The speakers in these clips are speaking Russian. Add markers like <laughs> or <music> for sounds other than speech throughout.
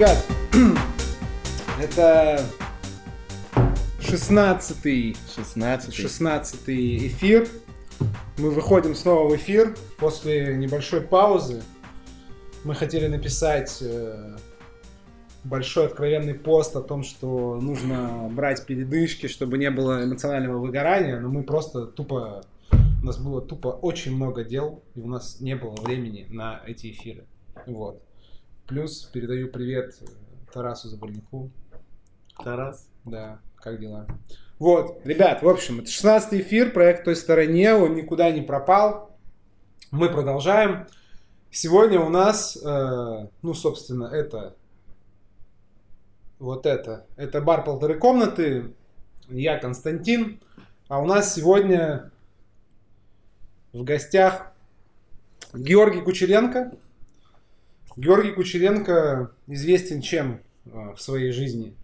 ребят, <clears throat> это 16-й 16 16 эфир. Мы выходим снова в эфир после небольшой паузы. Мы хотели написать э, большой откровенный пост о том, что нужно брать передышки, чтобы не было эмоционального выгорания, но мы просто тупо... У нас было тупо очень много дел, и у нас не было времени на эти эфиры. Вот. Плюс передаю привет э, Тарасу Заборняку. Тарас. Да, как дела? Вот, ребят, в общем, это 16 эфир, проект «Той стороне», он никуда не пропал. Мы продолжаем. Сегодня у нас, э, ну, собственно, это, вот это, это бар полторы комнаты, я Константин, а у нас сегодня в гостях Георгий Кучеренко. Георгий Кучеренко известен чем э, в своей жизни?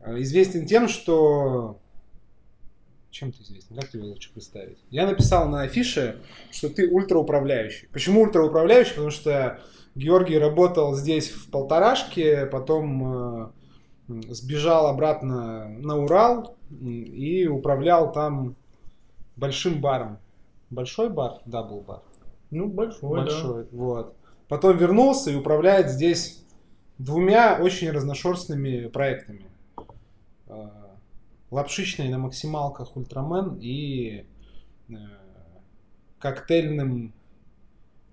Э, Известен тем, что... Чем ты известен? Как тебе лучше представить? Я написал на афише, что ты ультрауправляющий. Почему ультрауправляющий? Потому что Георгий работал здесь в полторашке, потом э, сбежал обратно на Урал и управлял там большим баром. Большой бар? Да, был бар. Ну, большой, Большой, вот. Потом вернулся и управляет здесь двумя очень разношерстными проектами. Э, Лапшичный на максималках Ультрамен и э, коктейльным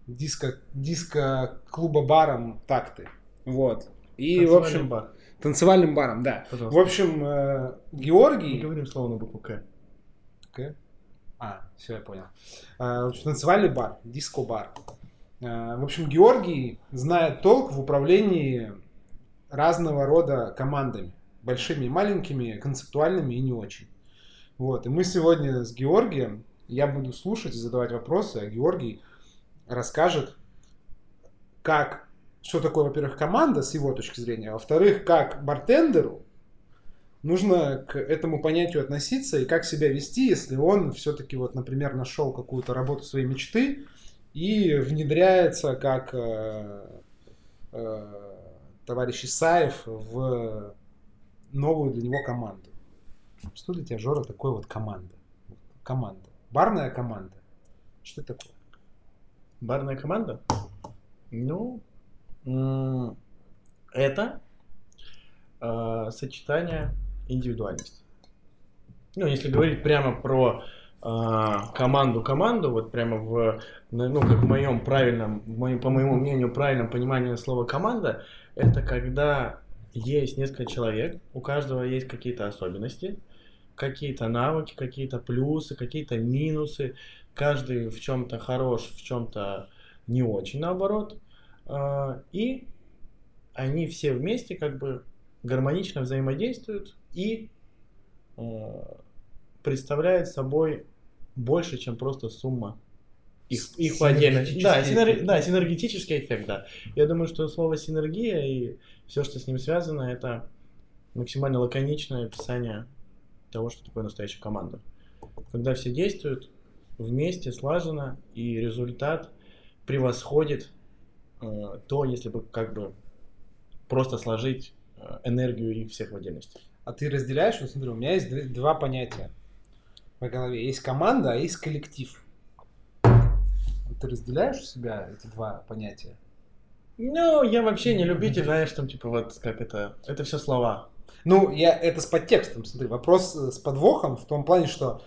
диско, диско-клуба-баром Такты. Вот. И, в общем, бар. танцевальным баром, да. Пожалуйста. В общем, э, Георгий... говорим слово на букву К. К? А, все, я понял. А, В общем, танцевальный бар, диско-бар. А, В общем, Георгий знает толк в управлении разного рода командами. Большими и маленькими, концептуальными и не очень. Вот. И мы сегодня с Георгием, я буду слушать и задавать вопросы, а Георгий расскажет, как, что такое, во-первых, команда с его точки зрения, а во-вторых, как бартендеру нужно к этому понятию относиться и как себя вести, если он все-таки, вот, например, нашел какую-то работу своей мечты и внедряется как э, э, товарищ Исаев в новую для него команду. Что для тебя, Жора, такое вот команда? Команда. Барная команда. Что это такое? Барная команда? Ну, это э, сочетание индивидуальности. Ну, если говорить прямо про команду-команду, вот прямо в, ну, как в моем правильном, моем, по моему мнению, правильном понимании слова команда, это когда есть несколько человек, у каждого есть какие-то особенности, какие-то навыки, какие-то плюсы, какие-то минусы, каждый в чем-то хорош, в чем-то не очень наоборот. А, И они все вместе как бы гармонично взаимодействуют и представляют собой больше, чем просто сумма их, их по отдельности. Да, Синергетический синер- эффект. да, синергетический эффект, да. Я думаю, что слово синергия и все, что с ним связано, это максимально лаконичное описание того, что такое настоящая команда. Когда все действуют вместе, слаженно, и результат превосходит э, то, если бы как бы просто сложить э, энергию их всех в отдельности. А ты разделяешь? Вот смотри, у меня есть два понятия в голове. Есть команда, а есть коллектив. Ты разделяешь у себя эти два понятия? Ну, я вообще не любитель, знаешь, там типа вот как это, это все слова. Ну, я это с подтекстом, смотри, вопрос э, с подвохом в том плане, что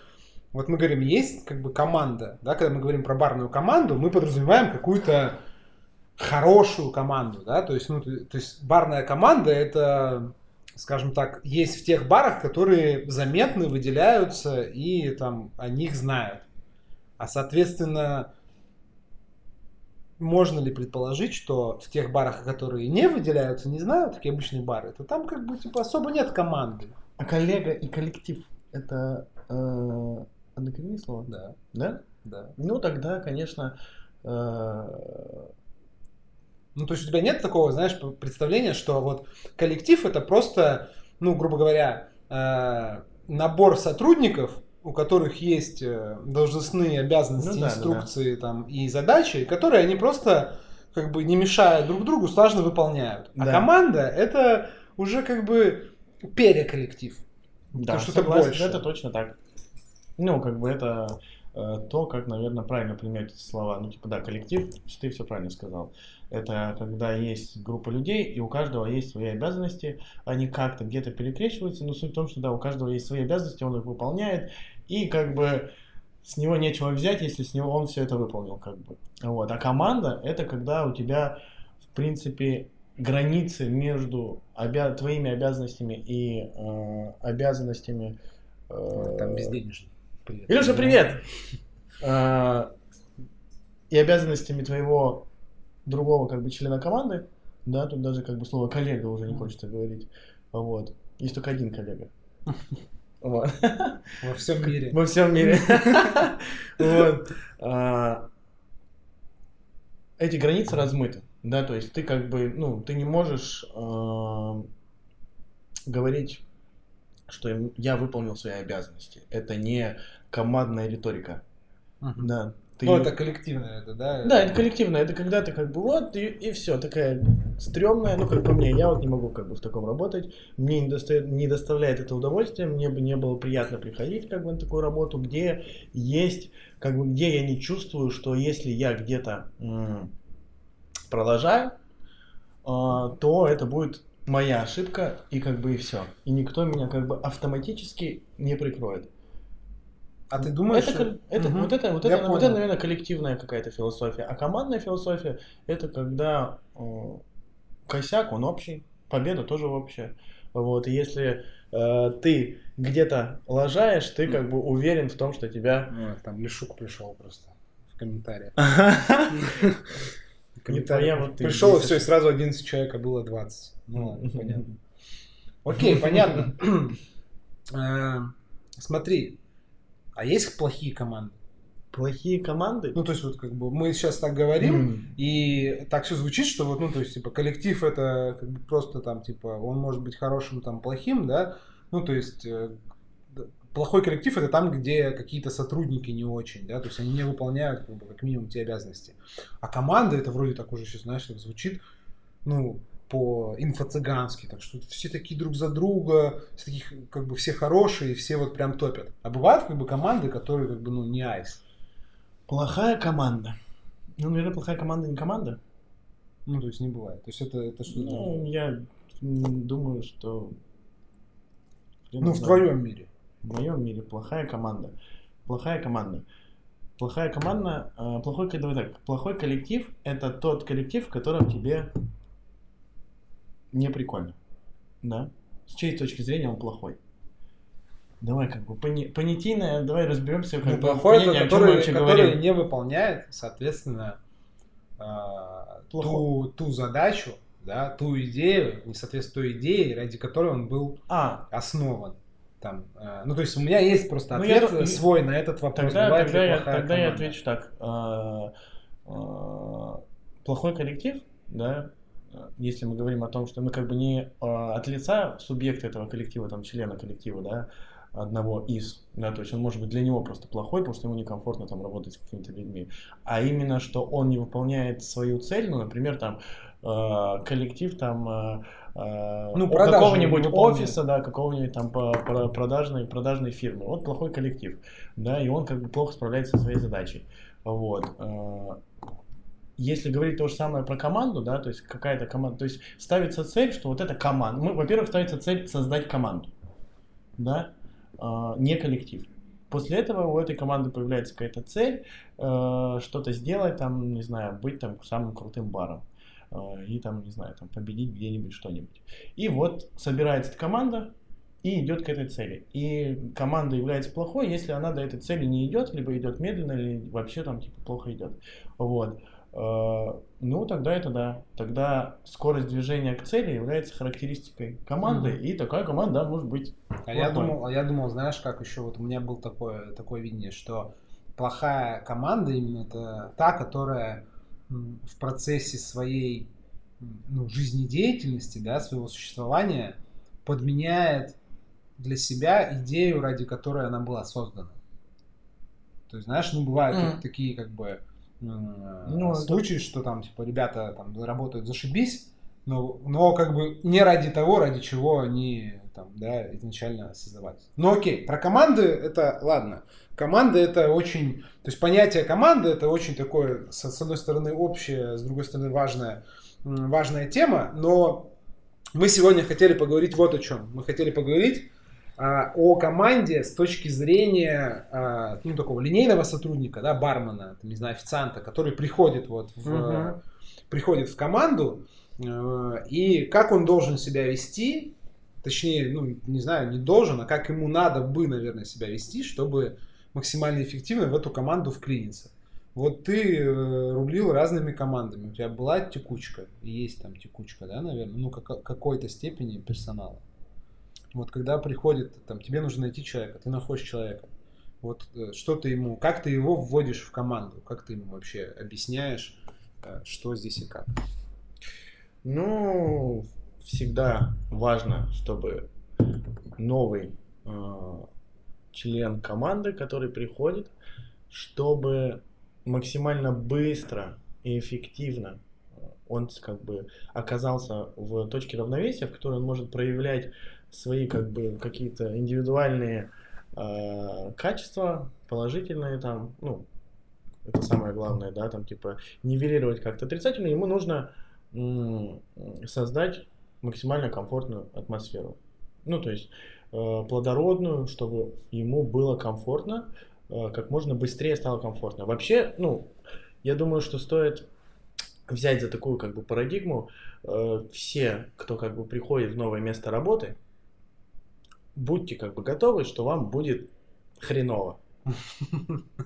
вот мы говорим, есть как бы команда, да, когда мы говорим про барную команду, мы подразумеваем какую-то хорошую команду, да, то есть, ну, то, то есть барная команда это, скажем так, есть в тех барах, которые заметны, выделяются и там о них знают. А соответственно, можно ли предположить, что в тех барах, которые не выделяются, не знаю, такие обычные бары, то там как бы типа особо нет команды. А коллега и коллектив это э, однокоренные слова? Да, Да? да. Ну тогда, конечно, э, Ну, то есть у тебя нет такого, знаешь, представления, что вот коллектив это просто, ну, грубо говоря, э, набор сотрудников, у которых есть э, должностные обязанности, Ну да, да, инструкции там и задачи, которые они просто как бы не мешая друг другу, слаженно выполняют. А Да. команда это уже как бы переколлектив. Да, что это согласен, больше. это точно так. Ну, как бы это то, как, наверное, правильно применять эти слова. Ну, типа, да, коллектив, ты все правильно сказал. Это когда есть группа людей, и у каждого есть свои обязанности, они как-то где-то перекрещиваются, но суть в том, что, да, у каждого есть свои обязанности, он их выполняет, и как бы с него нечего взять, если с него он все это выполнил, как бы. Вот. А команда это когда у тебя, в принципе, границы между обя- твоими обязанностями и э, обязанностями. э, Там безденежный. Привет. Илюша, привет! Э, и обязанностями твоего другого как бы члена команды, да, тут даже как бы слово коллега уже не хочется говорить. Вот. Есть только один коллега. Вот. Во всем мире. Во всем мире. Вот. А, Эти границы размыты. Да, то есть ты как бы, ну, ты не можешь а, говорить, что я выполнил свои обязанности. Это не командная риторика. Мгм. Да. Ты... Ну, это коллективное, это, да? Да, это коллективно, это когда ты как бы вот и, и все, такая стрёмная, ну как по мне, я вот не могу как бы в таком работать, мне не, достает, не доставляет это удовольствие, мне бы не было приятно приходить как бы на такую работу, где есть, как бы где я не чувствую, что если я где-то м, продолжаю, а, то это будет моя ошибка и как бы и все, и никто меня как бы автоматически не прикроет. А ты думаешь, Это, что- это, Мгм. вот это, вот Я это, вот это, наверное, коллективная какая-то философия. А командная философия это когда э, косяк, он общий, победа тоже общая. Вот, и если э, ты где-то лажаешь, ты как бы уверен в том, что тебя... Ну, там Лешук пришел просто в комментариях. <laughs> <laughs> Твоя, вот Пришел, и все, и сразу 11 человек, а было 20. Ну ладно, <laughs> понятно. Окей, понятно. <laughs> Э, Смотри, а есть плохие команды? Плохие команды? Ну, то есть, вот как бы мы сейчас так говорим, М. и так все звучит, что вот, ну, то есть, типа, коллектив это как бы просто там, типа, он может быть хорошим, там, плохим, да, ну, то есть, э, плохой коллектив это там, где какие-то сотрудники не очень, да, то есть, они не выполняют, как, бы, как минимум, те обязанности. А команда, это вроде так уже сейчас, знаешь, звучит, ну, по инфо-цыгански, так что все такие друг за друга, все таких, как бы, все хорошие, все вот прям топят. А бывают, как бы, команды, которые, как бы, ну, не айс. Плохая команда. Ну, наверное, плохая команда не команда. Ну, то есть, не бывает. То есть, это, это что-то... Ну, я думаю, что... хрен Ну, в твоем мире. В моем мире плохая команда. Плохая команда. Плохая команда, э, плохой, давай так, плохой коллектив это тот коллектив, в котором тебе не прикольно. Да? С чьей точки зрения он плохой? Давай как бы пони- понятийно, давай разберемся, как Ну, плохой это, который, который говорим. не выполняет, соответственно, а, ту, ту задачу, да, ту идею, не соответствует той идее, ради которой он был А, основан. Там, а, ну, то есть у меня есть просто Ну, я ответ ду- свой на этот вопрос. Тогда, Бывает тогда, я, тогда я отвечу так. А, а, Плохой коллектив, да, если мы говорим о том, что мы как бы не а, от лица субъекта этого коллектива, там, члена коллектива, да, одного из, да, то есть он может быть для него просто плохой, потому что ему некомфортно там работать с какими-то людьми, а именно, что он не выполняет свою цель, ну, например, там, коллектив там а, а, Ну, какого-нибудь офиса, да, какого-нибудь там продажной, продажной фирмы. Вот плохой коллектив, да, и он как бы плохо справляется со своей задачей. Вот. э, Если говорить то же самое про команду, да, то есть какая-то команда, то есть ставится цель, что вот эта команда, мы, во-первых, ставится цель создать команду, да, э, не коллектив. После этого у этой команды появляется какая-то цель, э, что-то сделать, там, не знаю, быть там самым крутым баром э, и там, не знаю, там победить где-нибудь что-нибудь. И вот собирается эта команда и идет к этой цели. И команда является плохой, если она до этой цели не идет, либо идет медленно, или вообще там типа плохо идет. Вот. Э, Ну, тогда это да. Тогда скорость движения к цели является характеристикой команды, Мгм. и такая команда да, может быть. А я, думал, а я думал, знаешь, как еще, вот у меня было такое, такое видение, что плохая команда именно это та, которая в процессе своей ну, жизнедеятельности, да, своего существования подменяет для себя идею, ради которой она была создана. То есть, знаешь, ну бывают так- такие как бы ну, случаи, это... что там, типа, ребята там работают зашибись, но, но как бы не ради того, ради чего они там, да, изначально создавались. Но окей, про команды это ладно. Команда это очень, то есть понятие команды это очень такое, с, с одной стороны общее, с другой стороны важная, важная тема, но мы сегодня хотели поговорить вот о чем. Мы хотели поговорить а, о команде с точки зрения а, ну, такого линейного сотрудника, да, бармена, не знаю, официанта, который приходит вот в, угу. приходит в команду э, и как он должен себя вести, точнее, ну, не знаю, не должен, а как ему надо бы, наверное, себя вести, чтобы максимально эффективно в эту команду вклиниться. Вот ты э, рулил разными командами, у тебя была текучка, есть там текучка, да, наверное, ну, как, какой-то степени персонала. Вот когда приходит, там, тебе нужно найти человека, ты находишь человека. Вот э, что ты ему, как ты его вводишь в команду, как ты ему вообще объясняешь, э, что здесь и как? Ну, всегда важно, чтобы новый член команды, который приходит, чтобы максимально быстро и эффективно э, он как бы оказался в точке равновесия, в которой он может проявлять свои как бы какие-то индивидуальные э, качества, положительные там, ну, это самое главное, да, там типа нивелировать как-то отрицательно, ему нужно создать максимально комфортную атмосферу. Ну, то есть плодородную, чтобы ему было комфортно, Э, как можно быстрее стало комфортно. Вообще, ну, я думаю, что стоит взять за такую как бы парадигму э, все, кто как бы приходит в новое место работы, будьте как бы готовы, что вам будет хреново.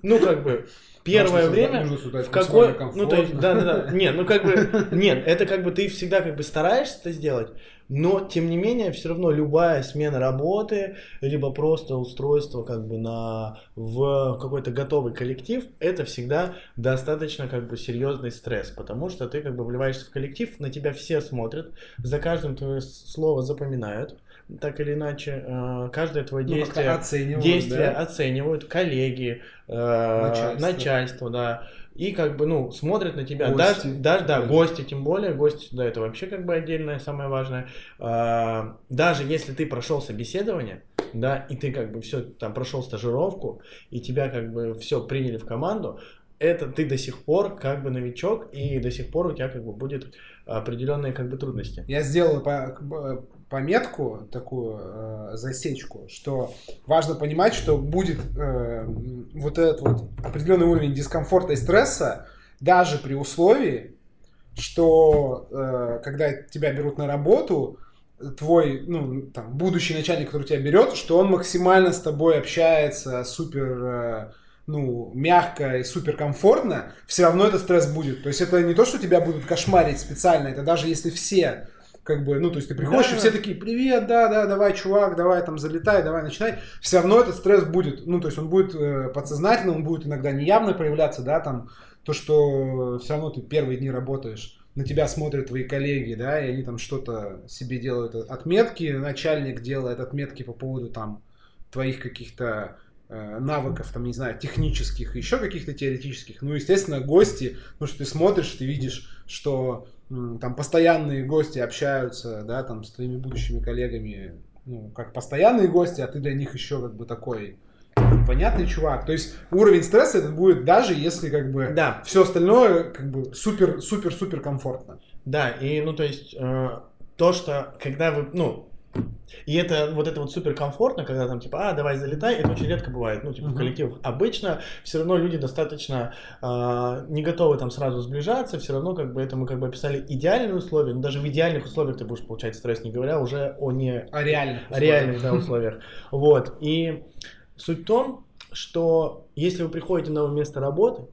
Ну, как бы, первое время, в какой, ну, то есть, да, да, да, нет, ну, как бы, нет, это как бы ты всегда как бы стараешься это сделать, но, тем не менее, все равно любая смена работы, либо просто устройство как бы на, в какой-то готовый коллектив, это всегда достаточно как бы серьезный стресс, потому что ты как бы вливаешься в коллектив, на тебя все смотрят, за каждым твое слово запоминают, так или иначе, э, каждое твое ну, действие, оценивают, действие да? оценивают коллеги, э, начальство. начальство, да и как бы, ну, смотрят на тебя. Гости. Даже, даже, да, гости, тем более, гости, да, это вообще как бы отдельное, самое важное. А, даже если ты прошел собеседование, да, и ты как бы все там прошел стажировку, и тебя как бы все приняли в команду, это ты до сих пор как бы новичок, и до сих пор у тебя как бы будет определенные как бы трудности. Я сделал по, пометку, такую э, засечку, что важно понимать, что будет э, вот этот вот определенный уровень дискомфорта и стресса даже при условии, что э, когда тебя берут на работу, твой, ну, там, будущий начальник, который тебя берет, что он максимально с тобой общается супер, э, ну, мягко и супер комфортно, все равно этот стресс будет. То есть это не то, что тебя будут кошмарить специально, это даже если все как бы, ну, то есть ты приходишь, да, и все такие, привет, да, да, давай, чувак, давай там залетай, давай начинай. Все равно этот стресс будет, ну, то есть он будет э, подсознательно, он будет иногда неявно проявляться, да, там, то, что все равно ты первые дни работаешь, на тебя смотрят твои коллеги, да, и они там что-то себе делают отметки, начальник делает отметки по поводу там твоих каких-то э, навыков, там, не знаю, технических, еще каких-то теоретических. Ну, естественно, гости, ну, что ты смотришь, ты видишь, что там постоянные гости общаются, да, там с твоими будущими коллегами, ну, как постоянные гости, а ты для них еще как бы такой понятный чувак. То есть уровень стресса это будет даже если как бы да. все остальное как бы супер супер супер комфортно. Да, и ну то есть э, то, что когда вы, ну и это вот это вот супер комфортно, когда там типа, а, давай залетай, это очень редко бывает, ну, типа, uh-huh. в коллективах. Обычно все равно люди достаточно э, не готовы там сразу сближаться, все равно как бы это мы как бы описали идеальные условия, но даже в идеальных условиях ты будешь получать стресс, не говоря уже о не... О реальных О реальных, да, условиях. Вот, и суть в том, что если вы приходите на новое место работы,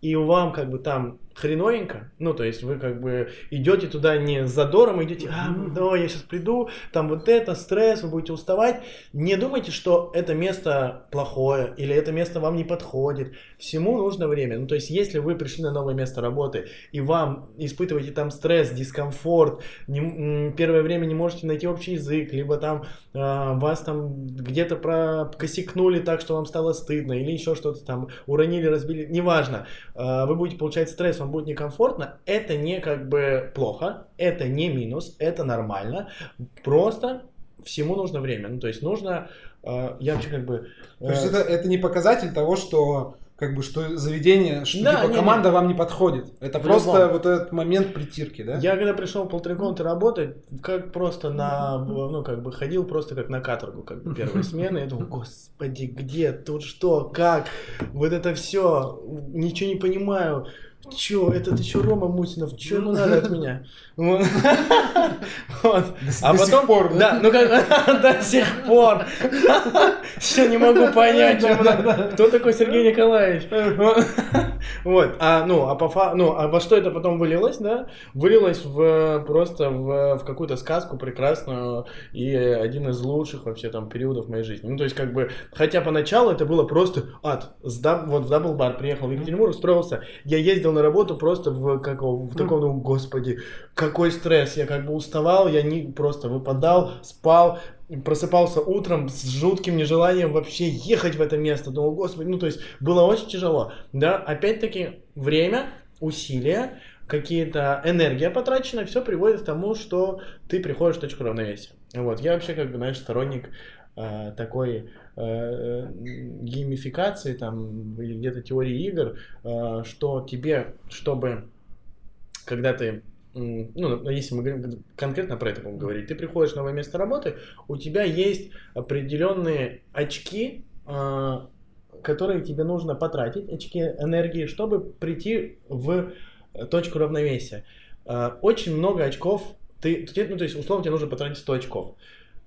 и вам как бы там хреновенько, ну, то есть вы как бы идете туда не с задором, идете, а, да, я сейчас приду, там вот это, стресс, вы будете уставать. Не думайте, что это место плохое или это место вам не подходит. Всему нужно время. Ну, то есть если вы пришли на новое место работы и вам испытываете там стресс, дискомфорт, не, первое время не можете найти общий язык, либо там э, вас там где-то прокосикнули так, что вам стало стыдно, или еще что-то там уронили, разбили, неважно э, вы будете получать стресс, вам будет некомфортно, это не как бы плохо, это не минус, это нормально, просто всему нужно время. Ну, то есть нужно, э, я вообще как бы... То есть э, это, это не показатель того, что как бы что заведение, что Да, типа, не, команда вам не подходит. Это В просто любом. вот этот момент притирки, да? Я когда пришел в полторы комнаты работать, как просто на, <laughs> ну, как бы ходил просто как на каторгу, как бы первой смены. Я думал, господи, где, тут что, как, вот это все, ничего не понимаю. Че, этот еще Рома Мусинов, что ему надо от меня? Вот. <laughs> А потом, пор, да, ну как, <laughs> до сих пор. <laughs> Все не могу понять, ему надо. кто такой Сергей Николаевич. Вот, а, ну, а по ну, а во что это потом вылилось, да? Вылилось в просто в, в какую-то сказку прекрасную и один из лучших вообще там периодов моей жизни. Ну, то есть, как бы, хотя поначалу это было просто ад. Вот в Дабл Бар приехал в Екатеринбург, устроился. Я ездил на работу просто в, как, его, в таком, ну, господи, какой стресс. Я как бы уставал, я не просто выпадал, спал, просыпался утром с жутким нежеланием вообще ехать в это место. Думал, господи, ну то есть было очень тяжело. Да, опять-таки время, усилия, какие-то энергия потрачена, все приводит к тому, что ты приходишь в точку равновесия. Вот, я вообще как бы, знаешь, сторонник э, такой геймификации там или где-то теории игр, э, что тебе, чтобы когда ты м, ну, если мы конкретно про это будем говорить, ты приходишь в новое место работы, у тебя есть определенные очки, которые тебе нужно потратить, очки энергии, чтобы прийти в точку равновесия. Очень много очков, ты- ну, то есть, условно, тебе нужно потратить 100 очков.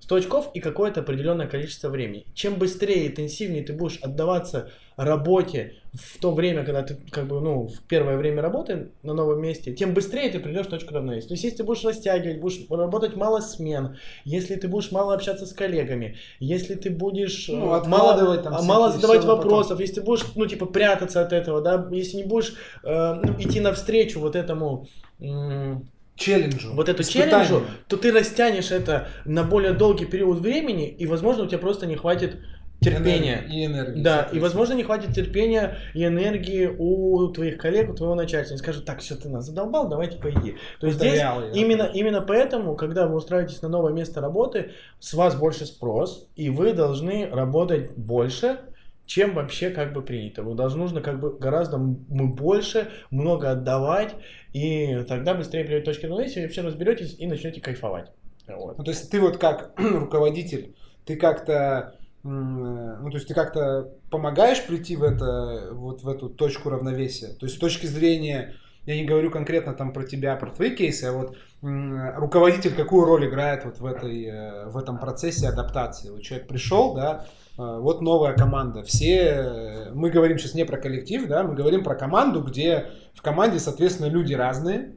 100 очков и какое-то определенное количество времени. Чем быстрее, интенсивнее ты будешь отдаваться работе в то время, когда ты, как бы, ну, в первое время работы на новом месте, тем быстрее ты придешь в точку равновесия. То есть, если ты будешь растягивать, будешь работать мало смен, если ты будешь мало общаться с коллегами, если ты будешь э, Ну, мало, там а, мало задавать на потом. вопросов, если ты будешь, ну, типа, прятаться от этого, да, если не будешь э, ну, идти навстречу вот этому м, Челленджу. вот эту испытанию. челленджу, то ты растянешь это на более долгий период времени, и, возможно, у тебя просто не хватит терпения. Энергии И энергии. Да, и, возможно, не хватит терпения и энергии у твоих коллег, у твоего начальства. Они скажут, так, все, ты нас задолбал, давайте пойди. То есть здесь я. именно, именно поэтому, когда вы устраиваетесь на новое место работы, с вас больше спрос, и вы должны работать больше, чем вообще как бы принято. Вы должны нужно как бы гораздо м- больше, много отдавать, и тогда быстрее придете к точке равновесия, и вообще разберетесь и начнете кайфовать. Вот. Ну, то есть ты вот как <clears throat> руководитель, ты как-то, ну, то есть ты как-то помогаешь прийти в это, вот в эту точку равновесия. То есть с точки зрения, я не говорю конкретно там про тебя, про твои кейсы, а вот руководитель какую роль играет вот в этой, э, в этом процессе адаптации. Вот человек пришел, да, вот новая команда. Все, э, мы говорим сейчас не про коллектив, да, мы говорим про команду, где в команде, соответственно, люди разные,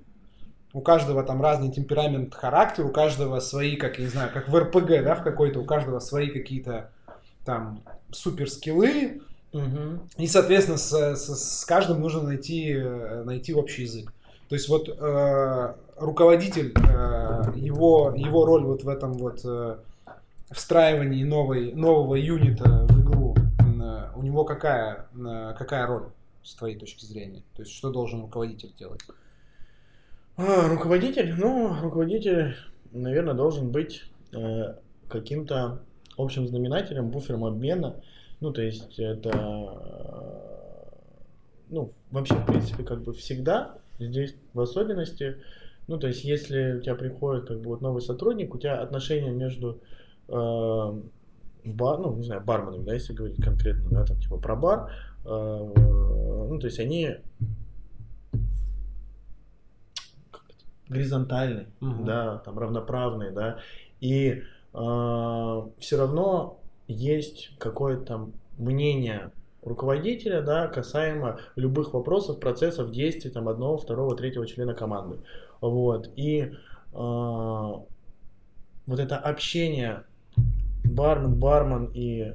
у каждого там разный темперамент, характер, у каждого свои, как я не знаю, как в РПГ, да, в какой-то, у каждого свои какие-то там супер скиллы, Мгм. и, соответственно, с, с- с каждым нужно найти, э, найти общий язык. То есть вот э, руководитель, э, его, его роль вот в этом вот э, встраивании новой, нового юнита в игру, э, у него какая, э, какая роль с твоей точки зрения? То есть что должен руководитель делать? А, руководитель, ну, руководитель, наверное, должен быть э, каким-то общим знаменателем, буфером обмена. Ну, то есть это, э, ну, вообще, в принципе, как бы всегда, здесь в особенности, ну, то есть если у тебя приходит как бы вот новый сотрудник, у тебя отношения между бар, ну, не знаю, барменами, да, если говорить конкретно, да, там, типа, про бар, э, ну, то есть они горизонтальный, Мгм. да, там равноправный, да, и все равно есть какое-то там мнение руководителя, да, касаемо любых вопросов, процессов, действий там одного, второго, третьего члена команды, вот, и а, вот это общение бармен, бармен и э,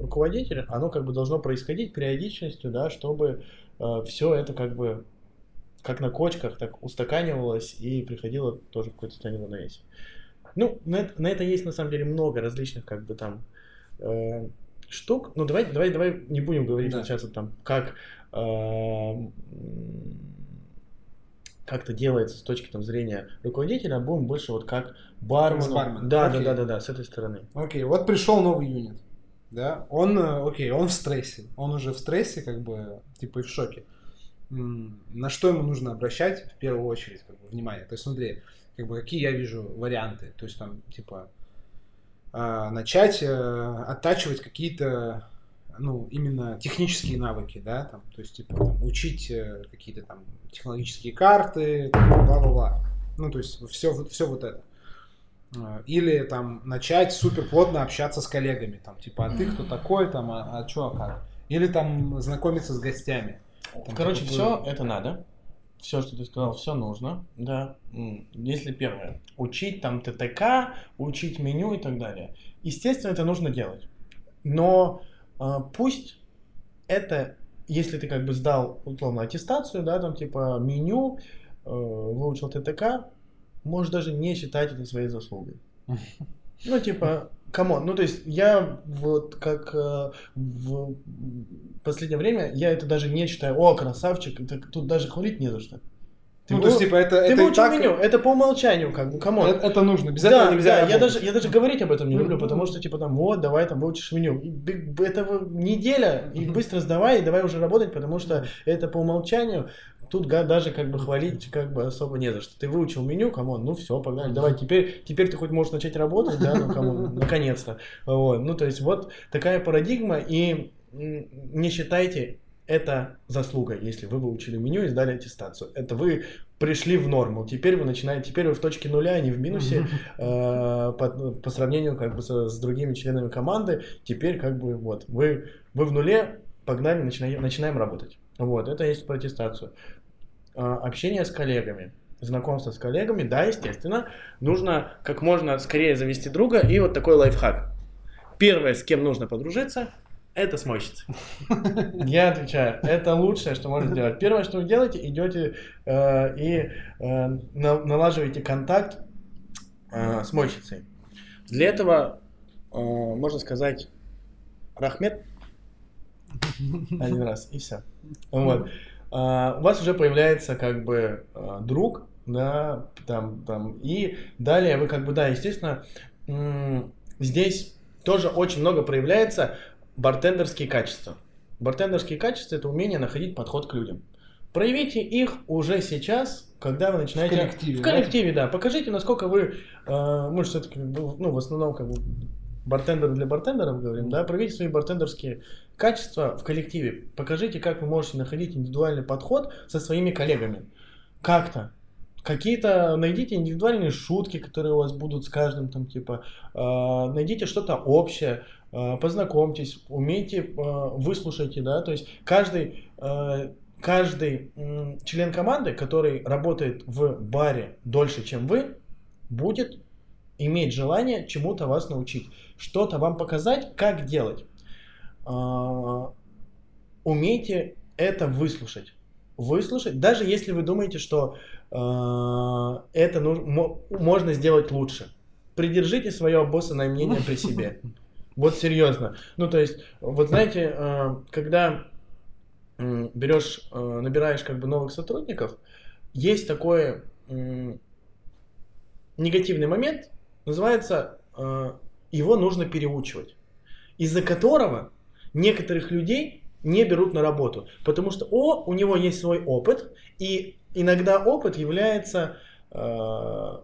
руководитель, оно как бы должно происходить периодичностью, да, чтобы все это как бы как на кочках, так устаканивалось и приходило тоже в какое-то состояние равновесия. Ну, на это, на это есть на самом деле много различных как бы там э, штук. Ну, давай, давай, давай не будем говорить Да. сейчас там, как э, м, как это делается с точки там, зрения руководителя, а будем больше вот как бармен. Да, да, да, да, да, с этой стороны. Окей, вот пришел новый юнит. Да, он, э, окей, он в стрессе. Он уже в стрессе, как бы, типа, и в шоке. На что ему нужно обращать в первую очередь, как бы, внимание? То есть, смотри, как бы, какие я вижу варианты. То есть, там, типа, а, начать э, оттачивать какие-то, ну, именно технические навыки, да, там, то есть, типа, там, учить э, какие-то там технологические карты, бла-бла-бла. Ну, то есть, все, все вот это. А, Или там начать супер плотно общаться с коллегами, там, типа, а ты кто такой, там, а, а чё, а как? Или там знакомиться с гостями. Там, Короче, типа, все это надо. Все, что ты сказал, все нужно, да. Если первое, учить там ТТК, учить меню и так далее. Естественно, это нужно делать. Но пусть это, если ты как бы сдал условно аттестацию, да, там типа меню, э, выучил ТТК, можешь даже не считать это своей заслугой. Ну, типа, come on, ну, то есть, я вот как э, в последнее время, я это даже не считаю, о, красавчик, это тут даже хвалить не за что. Ты, Ну, то есть, типа, это, ты это выучил так... меню, это по умолчанию, как бы, come on. Это, это нужно, без да, этого нельзя да, я работать. даже, я даже говорить об этом не люблю, потому что, типа, там, вот, давай там выучишь меню. Это неделя, и быстро сдавай, и давай уже работать, потому что это по умолчанию. Тут даже как бы хвалить как бы особо не за что. Ты выучил меню, come on, ну все, погнали, давай, теперь, теперь ты хоть можешь начать работать, да, ну come on, <laughs> наконец-то. Вот, ну то есть вот такая парадигма, и не считайте это заслугой, если вы выучили меню и сдали аттестацию. Это вы пришли в норму. Теперь вы начинаете, теперь вы в точке нуля, а не в минусе э, по, по сравнению как бы с другими членами команды. Теперь как бы вот вы вы в нуле, погнали, начинаем начинаем работать. Вот это есть про аттестацию. А, общение с коллегами. Знакомство с коллегами, да, естественно, нужно как можно скорее завести друга и вот такой лайфхак. Первое, с кем нужно подружиться, это смойщица. <laughs> Я отвечаю, это лучшее, что можно сделать. Первое, что вы делаете, идете э, и э, на- налаживаете контакт э, с мойщицей. Для этого э, можно сказать Рахмет <laughs> один раз и все. Вот. А, у вас уже появляется как бы э, друг, да, там, там, и далее вы как бы, да, естественно, здесь тоже очень много проявляется бартендерские качества. Бартендерские качества это умение находить подход к людям. Проявите их уже сейчас, когда вы начинаете... коллективе, В да? коллективе, да. Покажите, насколько вы... э, мы же все-таки, ну, в основном, как бы, бартендеры для бартендеров говорим, да, проявите свои бартендерские качества в коллективе. Покажите, как вы можете находить индивидуальный подход со своими коллегами. Как-то. Какие-то найдите индивидуальные шутки, которые у вас будут с каждым, там, типа, э, найдите что-то общее, познакомьтесь, умейте, э, выслушайте, да, то есть каждый, э, каждый член команды, который работает в баре дольше, чем вы, будет иметь желание чему-то вас научить, что-то вам показать, как делать. Умейте это выслушать. Выслушать, даже если вы думаете, что это нуж- мо- можно сделать лучше. Придержите свое боссовое мнение при себе. Вот серьезно. Ну, то есть, вот знаете, а, когда берешь, а, набираешь как бы новых сотрудников, есть такой негативный момент, называется э, его нужно переучивать, из-за которого некоторых людей не берут на работу, потому что о, у него есть свой опыт, и иногда опыт является э,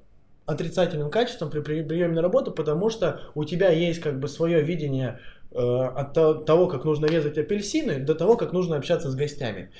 отрицательным качеством при при- приеме на работу, потому что у тебя есть как бы свое видение э, от то- того, как нужно резать апельсины, до того, как нужно общаться с гостями.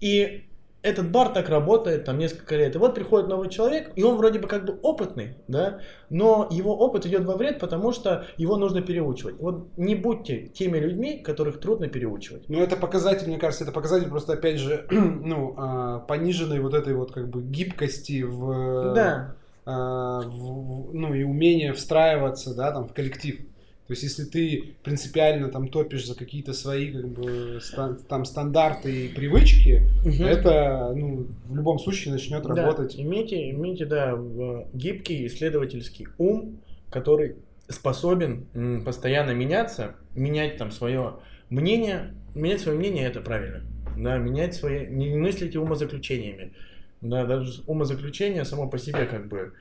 И этот бар так работает там несколько лет. И вот приходит новый человек, и он вроде бы как бы опытный, да, но его опыт идет во вред, потому что его нужно переучивать. Вот не будьте теми людьми, которых трудно переучивать. Ну, это показатель, мне кажется, это показатель просто, опять же, <clears throat> ну, а, пониженной вот этой вот как бы гибкости в, Да. А, в- ну, и умение встраиваться, да, там, в коллектив. То есть, если ты принципиально там топишь за какие-то свои, как бы, стан- там, стандарты и привычки, Мгм. это, ну, в любом случае начнет Да, работать. Имейте, имейте, да, в- гибкий исследовательский ум, который способен постоянно меняться, менять там свое мнение, менять свое мнение это правильно, да, менять свои, не мыслите умозаключениями, да, даже умозаключение само по себе как бы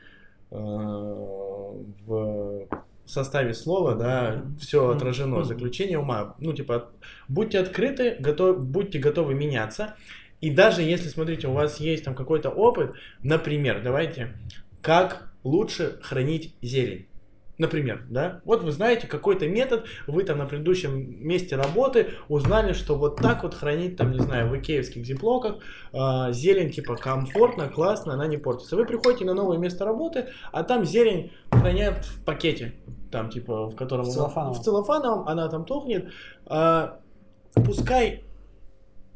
э, в составе слова, да, все отражено, заключение ума, ну типа будьте открыты, готов, будьте готовы меняться, и даже если, смотрите, у вас есть там какой-то опыт, например, давайте, как лучше хранить зелень. Например, да, вот вы знаете какой-то метод, вы там на предыдущем месте работы узнали, что вот так вот хранить там, не знаю, в икеевских зиплоках э, зелень типа комфортно, классно, она не портится. Вы приходите на новое место работы, а там зелень хранят в пакете, там типа в котором В целлофановом. в целлофановом она там тухнет. А, пускай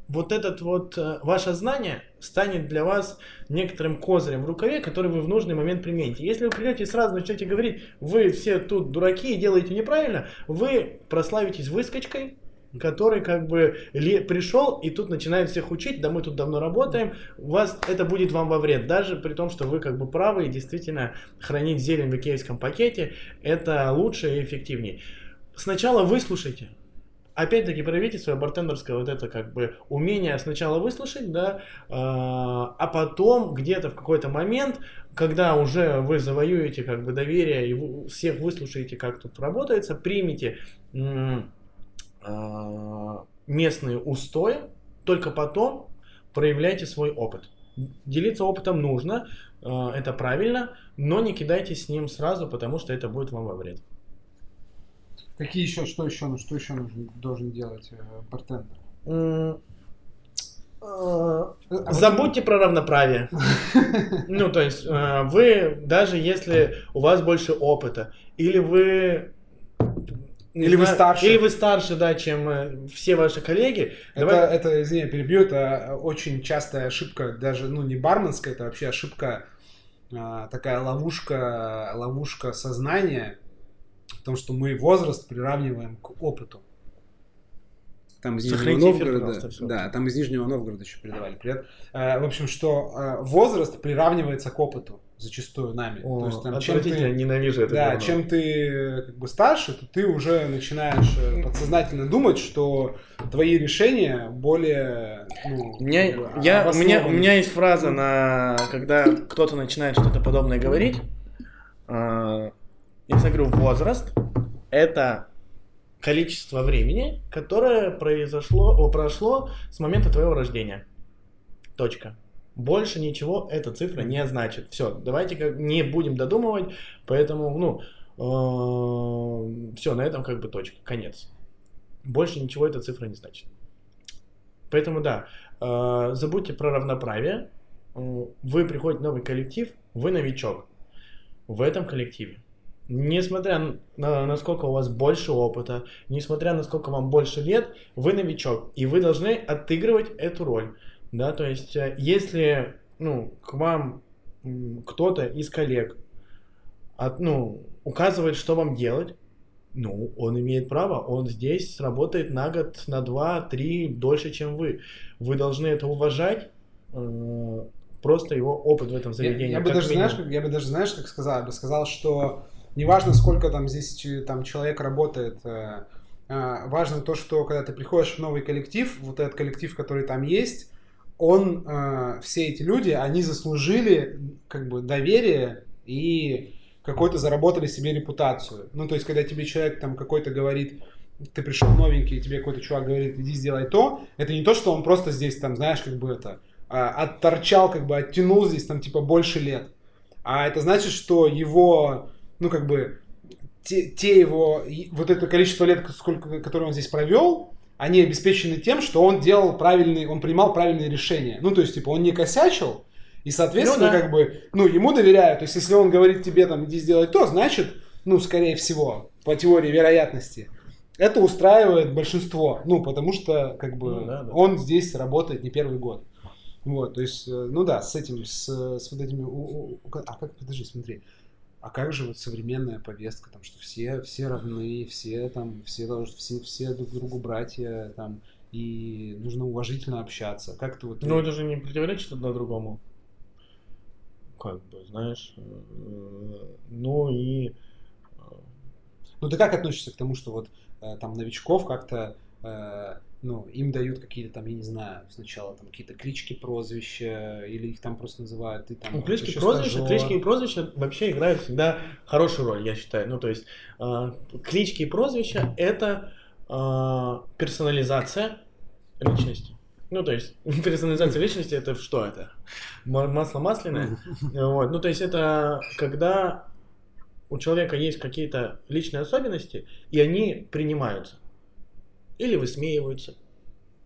вот этот вот э, ваше знание станет для вас некоторым козырем в рукаве, который вы в нужный момент примените. Если вы придете и сразу начнете говорить, вы все тут дураки и делаете неправильно, вы прославитесь выскочкой, который как бы пришел и тут начинает всех учить, да мы тут давно работаем, у вас это будет вам во вред, даже при том, что вы как бы правы и действительно хранить зелень в икеевском пакете это лучше и эффективнее. Сначала выслушайте, опять-таки проявите свое бартендерское вот это как бы умение сначала выслушать, да, э, а потом где-то в какой-то момент, когда уже вы завоюете как бы доверие и всех выслушаете, как тут работается, примите э, местные устои, только потом проявляйте свой опыт. Делиться опытом нужно, э, это правильно, но не кидайтесь с ним сразу, потому что это будет вам во вред. Какие еще, что еще, ну, что еще нужен, должен делать э, бартендер? А вот- Забудьте про равноправие. <laughs> Ну, то есть, э, вы, даже если у вас больше опыта, или вы... не Или вы старше. Или вы старше, да, чем э, все ваши коллеги. Это, давай- это, извини, перебью, это очень частая ошибка, даже, ну, не барменская, это вообще ошибка, такая ловушка, ловушка сознания, в том, что мы возраст приравниваем к опыту. Там из Нижнего Сохраните эфир, Новгорода, да, там из Нижнего Новгорода еще передавали привет. Э, В общем, что э, возраст приравнивается к опыту зачастую нами. О, То есть, там, чем ты- ненавижу это. Да, говно. чем ты э, как бы старше, то ты уже начинаешь э, подсознательно думать, что твои решения более ну, У меня, как бы, я, у, меня, у меня есть фраза, на, когда кто-то начинает что-то подобное говорить. э, Я говорю, возраст – это количество времени, которое произошло, о, прошло с момента твоего рождения. Точка. Больше ничего эта цифра не значит. Все, давайте как не будем додумывать, поэтому, ну, все, на этом как бы точка, конец. Больше ничего эта цифра не значит. Поэтому да, э, забудьте про равноправие. Вы приходите в новый коллектив, вы новичок в этом коллективе. Несмотря на насколько у вас больше опыта, несмотря на сколько вам больше лет, вы новичок, и вы должны отыгрывать эту роль. Да, то есть, э, если ну, к вам кто-то из коллег от, ну, указывает, что вам делать, ну, он имеет право, он здесь работает на год, на два, три дольше, чем вы. Вы должны это уважать, э, просто его опыт в этом Я, заведении. я бы как даже, минимум. знаешь, как- я бы даже, знаешь, как сказал, я бы сказал, что неважно, сколько там здесь там человек работает, э, э, важно то, что когда ты приходишь в новый коллектив, вот этот коллектив, который там есть, он, э, все эти люди, они заслужили как бы доверие и какой-то заработали себе репутацию. Ну, то есть, когда тебе человек там какой-то говорит, ты пришел новенький, и тебе какой-то чувак говорит, иди сделай то, это не то, что он просто здесь там, знаешь, как бы это, отторчал, как бы оттянул здесь там типа больше лет. А это значит, что его, ну как бы, те, те его, вот это количество лет, сколько, которое он здесь провел, они обеспечены тем, что он делал правильные, он принимал правильные решения. Ну, то есть, типа, он не косячил, и, соответственно, Ну да. как бы, ну, ему доверяют. То есть, если он говорит тебе, там, иди сделай то, значит, ну, скорее всего, по теории вероятности, это устраивает большинство. Ну, потому что, как бы, Ну да, да. он здесь работает не первый год. Вот, то есть, э, ну да, с этим, с, с вот этими... у- у- а как, подожди, смотри. А как же вот современная повестка, там, что все, все равны, все там, все должны, все, все друг другу братья, там, и нужно уважительно общаться. Как ты вот... Ну, это же не противоречит одно другому. Как бы, знаешь. э, Ну и э, Ну ты как относишься к тому, что вот э, там новичков как-то ну, им дают какие-то там, я не знаю, сначала там какие-то клички, прозвища, или их там просто называют, ты там... Ну, клички, прозвища, стажер. клички и прозвища вообще играют всегда хорошую роль, я считаю. Ну, то есть, э, клички и прозвища — это э, персонализация личности. Ну, то есть, <laughs> персонализация личности — это что это? Ма- Масло масляное? Вот. Ну, то есть, это когда у человека есть какие-то личные особенности, и они принимаются. Или высмеиваются.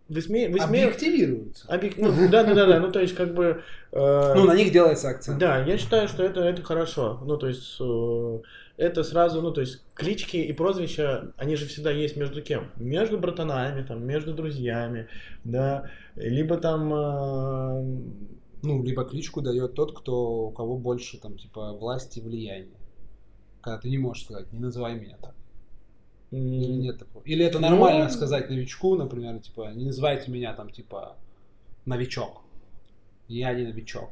Высме... высме- Объективируются. Объек- ну, да, да, да, да. Ну, то есть, как бы. э, Ну, на них делается акцент. Да, я считаю, что это, это хорошо. Ну, то есть, э, это сразу, ну, то есть, клички и прозвища, они же всегда есть между кем? Между братанами, там, между друзьями, да, либо там... э, Ну, либо кличку дает тот, кто у кого больше там, типа, власти и влияния. Когда ты не можешь сказать, не называй меня так. Или нет такого. Или это нормально Ну, сказать новичку, например, типа, не называйте меня там, типа, новичок. Я не новичок.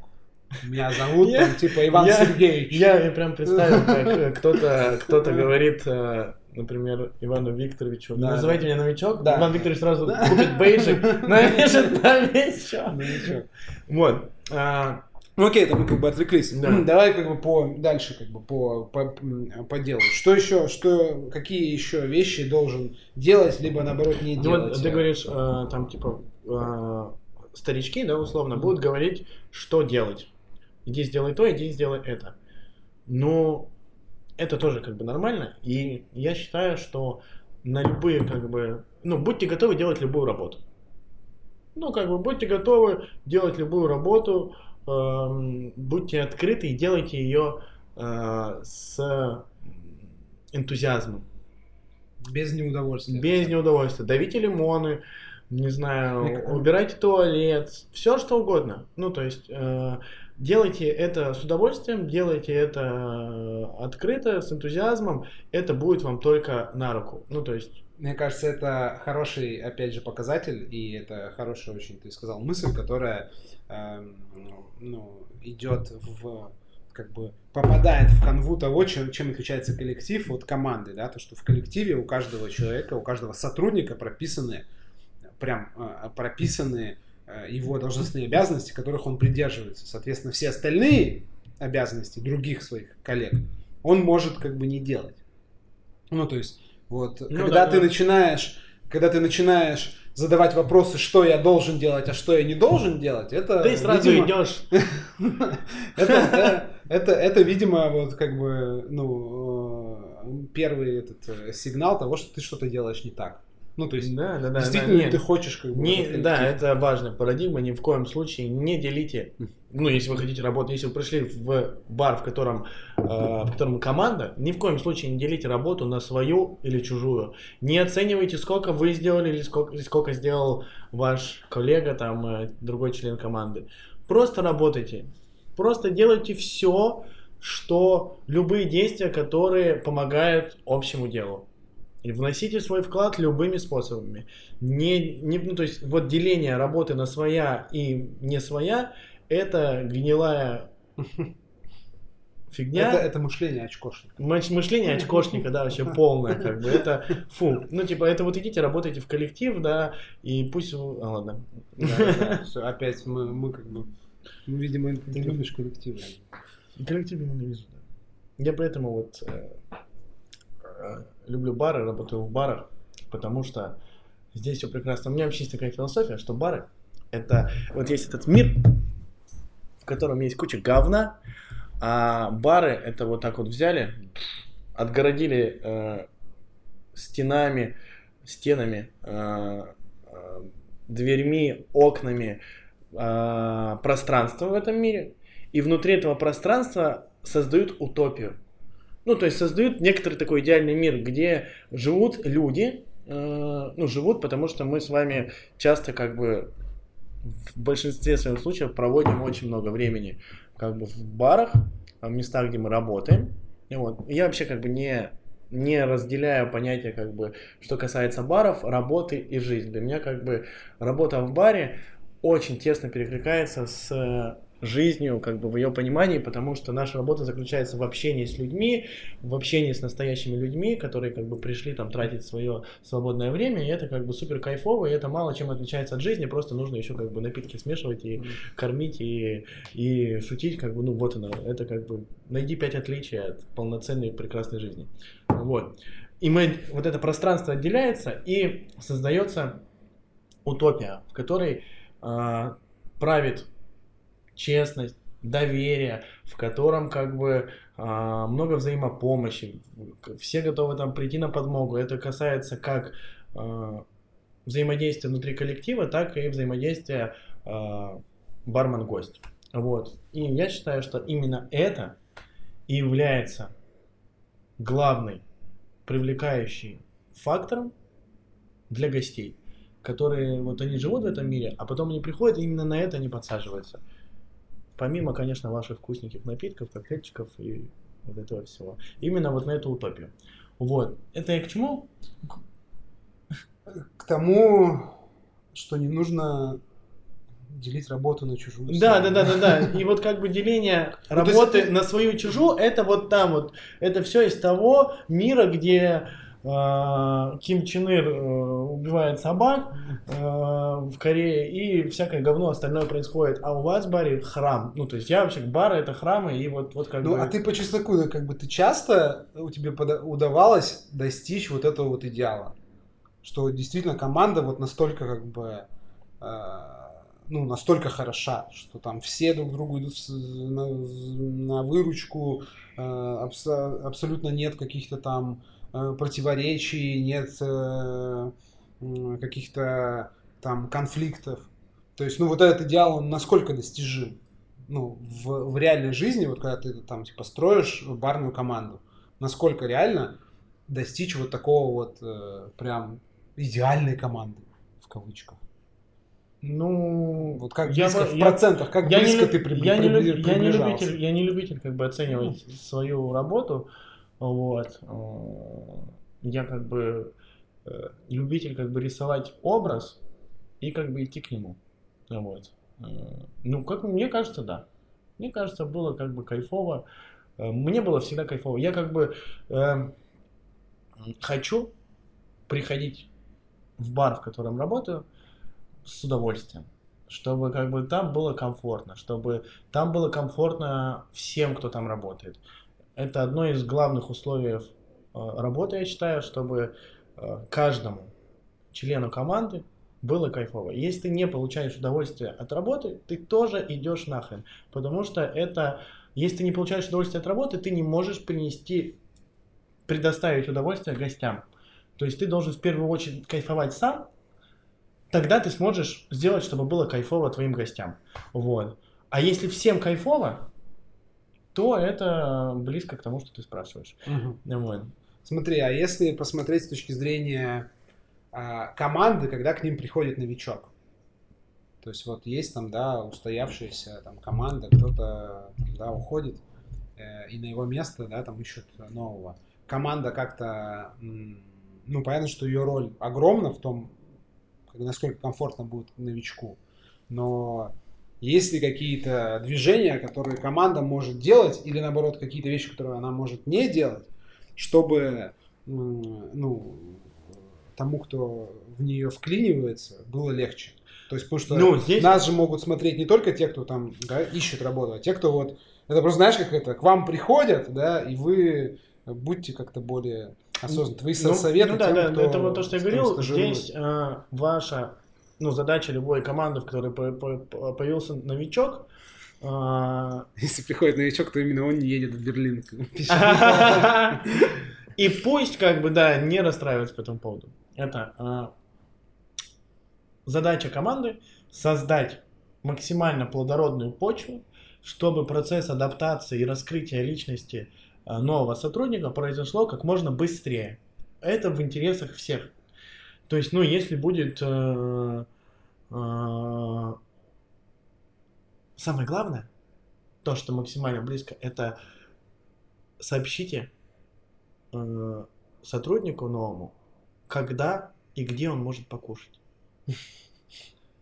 Меня зовут Я- там, типа, Иван я- Сергеевич. Я, я прям представил, как э, кто-то <laughs> кто говорит, э, например, Ивану Викторовичу, Да, называйте меня новичок, Да. Иван Викторович сразу Да. купит бейджик, <laughs> навешает новичок. Новичок. Вот. Ну окей, это мы как бы отвлеклись. Да. Давай как бы по дальше как бы по, по, по делу. Что еще, что, какие еще вещи должен делать, либо наоборот не Ну делать? вот ты говоришь, э, там типа э, старички, да, условно, будут говорить, что делать. Иди сделай то, иди сделай это. Но это тоже как бы нормально, и я считаю, что на любые как бы, ну будьте готовы делать любую работу. Ну как бы будьте готовы делать любую работу, будьте открыты и делайте ее э, с энтузиазмом. Без неудовольствия. Без неудовольствия. Давите лимоны, не знаю, как- убирайте туалет, все что угодно. Ну, то есть, э, делайте это с удовольствием, делайте это э, открыто, с энтузиазмом, это будет вам только на руку. Ну, то есть, Мне кажется, это хороший, опять же, показатель, и это хорошая очень, ты сказал, мысль, которая эм, ну, идет в как бы попадает в канву того, чем, чем отличается коллектив от команды, да, то, что в коллективе у каждого человека, у каждого сотрудника прописаны, прям э, прописаны э, его должностные обязанности, которых он придерживается. Соответственно, все остальные обязанности других своих коллег он может как бы не делать. Ну, то есть, вот, Ну когда да, ты да. начинаешь, когда ты начинаешь задавать вопросы, что я должен делать, а что я не должен делать, это, ты сразу видимо, идешь. <laughs> это, видимо, вот как бы, ну, э, первый этот э, сигнал того, что ты что-то делаешь не так. Ну, то есть, Да, да, да. действительно, да, нет. ты хочешь как бы... Не, да, это важная парадигма, ни в коем случае не делите. Ну, если вы хотите работать, если вы пришли в бар, в котором, э, в котором команда, ни в коем случае не делите работу на свою или чужую. Не оценивайте, сколько вы сделали или сколько, сколько сделал ваш коллега, там, э, другой член команды. Просто работайте. Просто делайте все, что любые действия, которые помогают общему делу. И вносите свой вклад любыми способами. Не, не, ну, то есть, вот деление работы на своя и не своя, это гнилая фигня. Это, это мышление очкошника. Мыш- Мышление очкошника, да, вообще <laughs> полное, как бы, это, фу, ну, типа, это вот идите, работайте в коллектив, да, и пусть, а, ладно. Да, да, всё, опять мы, мы как бы... ну, видимо, ты любишь коллективы. Коллектив я ненавижу, да. Я поэтому вот э, э, люблю бары, работаю в барах, потому что здесь все прекрасно. У меня вообще есть такая философия, что бары это вот есть этот мир, в котором есть куча говна, а бары это вот так вот взяли, отгородили э, стенами, стенами, э, э, дверьми, окнами э, пространство в этом мире, и внутри этого пространства создают утопию. Ну, то есть создают некоторый такой идеальный мир, где живут люди, э, ну, живут, потому что мы с вами часто как бы в большинстве своих случаев проводим очень много времени как бы в барах, в местах, где мы работаем. И вот. Я вообще как бы не, не разделяю понятия, как бы, что касается баров, работы и жизни. Для меня как бы работа в баре очень тесно перекликается с жизнью, как бы в ее понимании, потому что наша работа заключается в общении с людьми, в общении с настоящими людьми, которые как бы пришли там тратить свое свободное время, и это как бы супер кайфово, и это мало чем отличается от жизни, просто нужно еще как бы напитки смешивать и mm. кормить и, и шутить, как бы, ну вот оно, это как бы найди пять отличий от полноценной прекрасной жизни. Вот. И мы, вот это пространство отделяется, и создается утопия, в которой э, правит честность, доверие, в котором как бы а, много взаимопомощи, все готовы там прийти на подмогу. Это касается как а, взаимодействия внутри коллектива, так и взаимодействия а, бармен-гость. Вот. И я считаю, что именно это и является главной привлекающей фактором для гостей, которые вот они живут в этом мире, а потом они приходят и именно на это они подсаживаются. Помимо, конечно, ваших вкусненьких напитков, коктейльчиков и вот этого всего. Именно вот на эту утопию. Вот. Это я к чему? К тому, что не нужно делить работу на чужую. Да, да, да, да, да. И вот как бы деление <laughs> ну, работы на свою чужую, это вот там вот, это все из того мира, где Ким Чен Ир э, убивает собак э, в Корее и всякое говно остальное происходит. А у вас в баре храм. Ну, то есть я вообще бары это храмы и вот, вот как ну, бы... а ты по чесноку, как бы ты часто, у тебя удавалось достичь вот этого вот идеала? Что действительно команда вот настолько как бы э, ну, настолько хороша, что там все друг другу идут на, на выручку, абс абсолютно нет каких-то там Э, противоречий, нет э, каких-то там конфликтов. То есть, ну, вот этот идеал, он насколько достижим? Ну, в, в реальной жизни, вот когда ты там, типа, строишь барную команду, насколько реально достичь вот такого вот э, прям идеальной команды, в кавычках? Ну, вот как близко, я, в процентах, как я близко не, ты при, я, не, я, не любитель, я не любитель как бы оценивать свою работу, вот. Э, я как бы э, любитель как бы рисовать образ и как бы идти к нему. Вот. Э, ну, как мне кажется, да. Мне кажется, было как бы кайфово. Мне было всегда кайфово. Я как бы э, хочу приходить в бар, в котором работаю, с удовольствием. Чтобы как бы там было комфортно, чтобы там было комфортно всем, кто там работает это одно из главных условий э, работы, я считаю, чтобы э, каждому члену команды было кайфово. Если ты не получаешь удовольствие от работы, ты тоже идешь нахрен. Потому что это, если ты не получаешь удовольствие от работы, ты не можешь принести, предоставить удовольствие гостям. То есть ты должен в первую очередь кайфовать сам, тогда ты сможешь сделать, чтобы было кайфово твоим гостям. Вот. А если всем кайфово, то это близко к тому, что ты спрашиваешь. Угу. Вот. Смотри, а если посмотреть с точки зрения а, команды, когда к ним приходит новичок? То есть вот есть там, да, устоявшаяся там команда, кто-то да, уходит, э, и на его место, да, там ищут нового. Команда как-то, ну, понятно, что ее роль огромна в том, насколько комфортно будет новичку, но есть ли какие-то движения, которые команда может делать, или наоборот какие-то вещи, которые она может не делать, чтобы ну, тому, кто в нее вклинивается, было легче. То есть, потому что ну, здесь... нас же могут смотреть не только те, кто там да, ищет работу, а те, кто вот... Это просто знаешь, как это, к вам приходят, да, и вы будьте как-то более осознанны. Твои ну, советы ну, да, тем, да, кто это вот то, что я говорил, здесь э, ваша ну, задача любой команды, в которой появился новичок, а, если приходит новичок, то именно он не едет в Берлин. И пусть, как бы, да, не расстраивается по этому поводу. Это а, задача команды создать максимально плодородную почву, чтобы процесс адаптации и раскрытия личности а, нового сотрудника произошло как можно быстрее. Это в интересах всех. То есть, ну, если будет э, э, самое главное, то, что максимально близко, это сообщите э, сотруднику новому, когда и где он может покушать.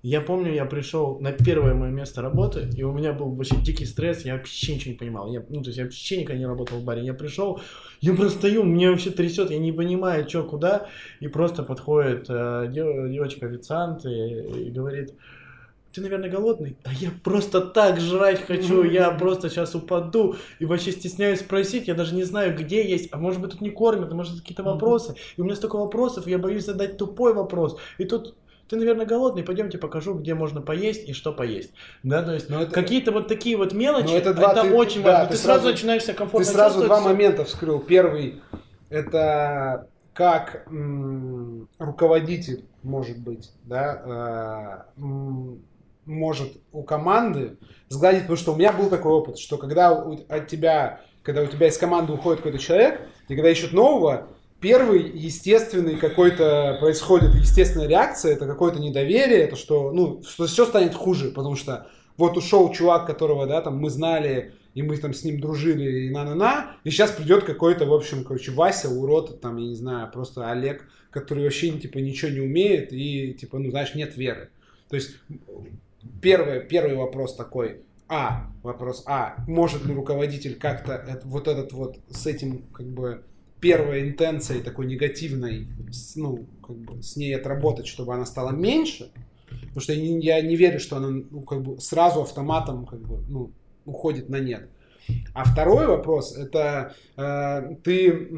Я помню, я пришел на первое мое место работы, и у меня был вообще дикий стресс, я вообще ничего не понимал. Я, ну, то есть я вообще никогда не работал в баре. Я пришел, я просто стою, меня вообще трясет, я не понимаю, что, куда. И просто подходит э, девочка-официант и, и говорит, ты, наверное, голодный? А я просто так жрать хочу, я просто сейчас упаду и вообще стесняюсь спросить, я даже не знаю, где есть, а может быть тут не кормят, а может какие-то вопросы. И у меня столько вопросов, я боюсь задать тупой вопрос. И тут ты, наверное, голодный, пойдемте покажу, где можно поесть и что поесть. Да, то есть это, какие-то вот такие вот мелочи, это, два, это ты, очень да, важно. Ты, ты сразу, сразу начинаешь себя комфортно Ты сразу два момента вскрыл. Первый, это как м, руководитель, может быть, да, э, м, может у команды сгладить, потому что у меня был такой опыт, что когда у, от тебя, когда у тебя из команды уходит какой-то человек, и когда ищут нового, первый естественный какой-то происходит естественная реакция, это какое-то недоверие, это что, ну, что все станет хуже, потому что вот ушел чувак, которого, да, там мы знали, и мы там с ним дружили, и на-на-на, и сейчас придет какой-то, в общем, короче, Вася, урод, там, я не знаю, просто Олег, который вообще, типа, ничего не умеет, и, типа, ну, знаешь, нет веры. То есть, первый, первый вопрос такой, а, вопрос А, может ли руководитель как-то вот этот вот с этим, как бы, первой интенцией такой негативной, ну, как бы с ней отработать, чтобы она стала меньше, потому что я не, верю, что она ну, как бы сразу автоматом как бы, ну, уходит на нет. А второй вопрос, это э, ты,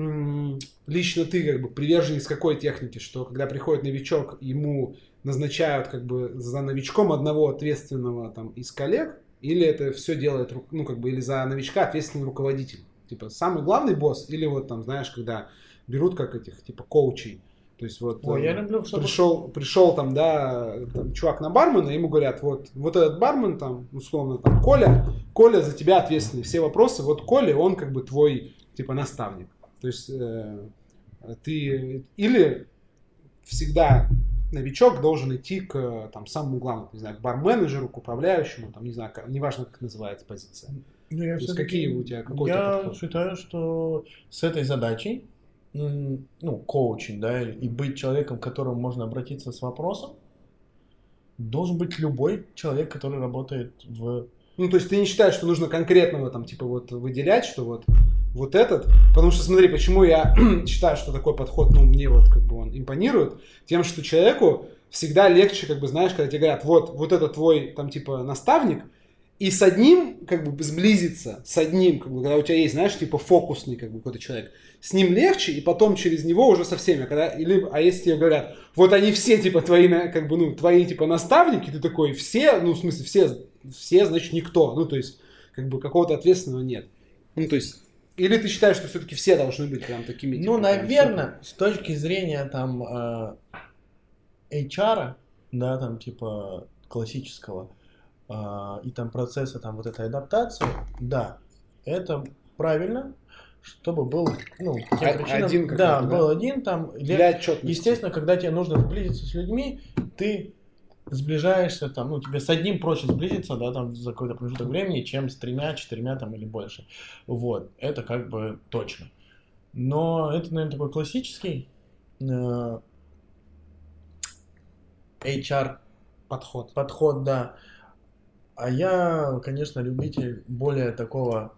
лично ты как бы приверженец какой техники, что когда приходит новичок, ему назначают как бы за новичком одного ответственного там из коллег, или это все делает, ну как бы, или за новичка ответственный руководитель? Типа, самый главный босс, или вот там, знаешь, когда берут как этих, типа, коучей, то есть вот Ой, я люблю, чтобы... пришел, пришел там, да, там, чувак на бармена, ему говорят, вот, вот этот бармен там, условно, там, Коля, Коля за тебя ответственный, все вопросы, вот Коля, он как бы твой, типа, наставник. То есть э, ты или всегда новичок должен идти к там самому главному, не знаю, к барменеджеру, к управляющему, там, не знаю, как, неважно, как называется позиция. Ну, я То есть какие у тебя, какой Я подход? считаю, что с этой задачей, ну, коучинг, да, и быть человеком, к которому можно обратиться с вопросом, должен быть любой человек, который работает в... Ну, то есть ты не считаешь, что нужно конкретного там, типа, вот выделять, что вот вот этот, потому что смотри, почему я <clears throat> считаю, что такой подход, ну, мне вот как бы он импонирует, тем, что человеку всегда легче, как бы, знаешь, когда тебе говорят, вот, вот это твой, там, типа, наставник, и с одним, как бы, сблизиться, с одним, как бы, когда у тебя есть, знаешь, типа, фокусный, как бы, какой-то человек, с ним легче, и потом через него уже со всеми, когда, или, а если тебе говорят, вот они все, типа, твои, как бы, ну, твои, типа, наставники, ты такой, все, ну, в смысле, все, все, значит, никто, ну, то есть, как бы, какого-то ответственного нет. Ну, то есть, или ты считаешь, что все-таки все должны быть прям такими? Ну, типа, наверное, с точки зрения там э, HR, да, там типа классического, э, и там процесса там вот этой адаптации, да, это правильно, чтобы был, ну, тем причинам, один да, был один там. Для отчетности. Естественно, когда тебе нужно сблизиться с людьми, ты сближаешься, там, ну, тебе с одним проще сблизиться, да, там, за какой-то промежуток времени, чем с тремя, четырьмя, там, или больше. Вот, это как бы точно. Но это, наверное, такой классический э, HR подход. Подход, да. А я, конечно, любитель более такого...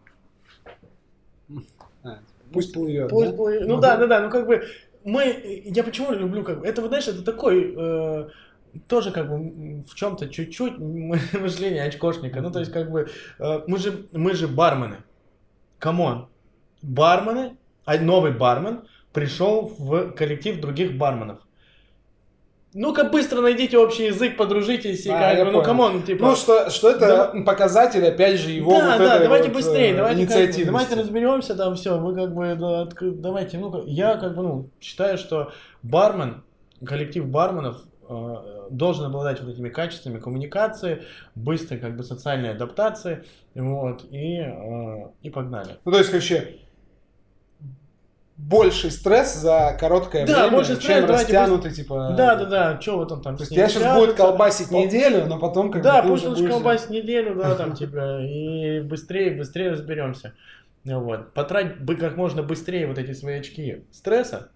А, пусть плывет. Пусть да? плывет. Ну да, да, да. Ну как бы мы, я почему люблю, как бы, это, вот, знаешь, это такой э, тоже как бы в чем-то чуть-чуть <laughs> мышление очкошника. Ну, то есть, как бы, э, мы же, мы же бармены. Come on. Бармены, а новый бармен пришел в коллектив других барменов. Ну-ка быстро найдите общий язык, подружитесь и а, как бы, ну come on, типа. Ну что, что это да. показатель, опять же, его да, вот да, давайте вот, быстрее, давайте, как давайте разберемся там все, вы как бы, да, давайте, ну я как бы, ну считаю, что бармен, коллектив барменов Э, должен обладать вот этими качествами коммуникации, быстрой как бы социальной адаптации, вот, и, э, и погнали. Ну, то есть, короче, больший стресс за короткое да, время, больше стресс, чем растянутый, пусть... типа... Да, да, да, что вы там там... То есть тебя сейчас будет колбасить по... неделю, но потом как Да, пусть лучше колбасить неделю, да, там, типа, и быстрее, быстрее разберемся. Вот. Потрать как можно быстрее вот эти свои очки стресса,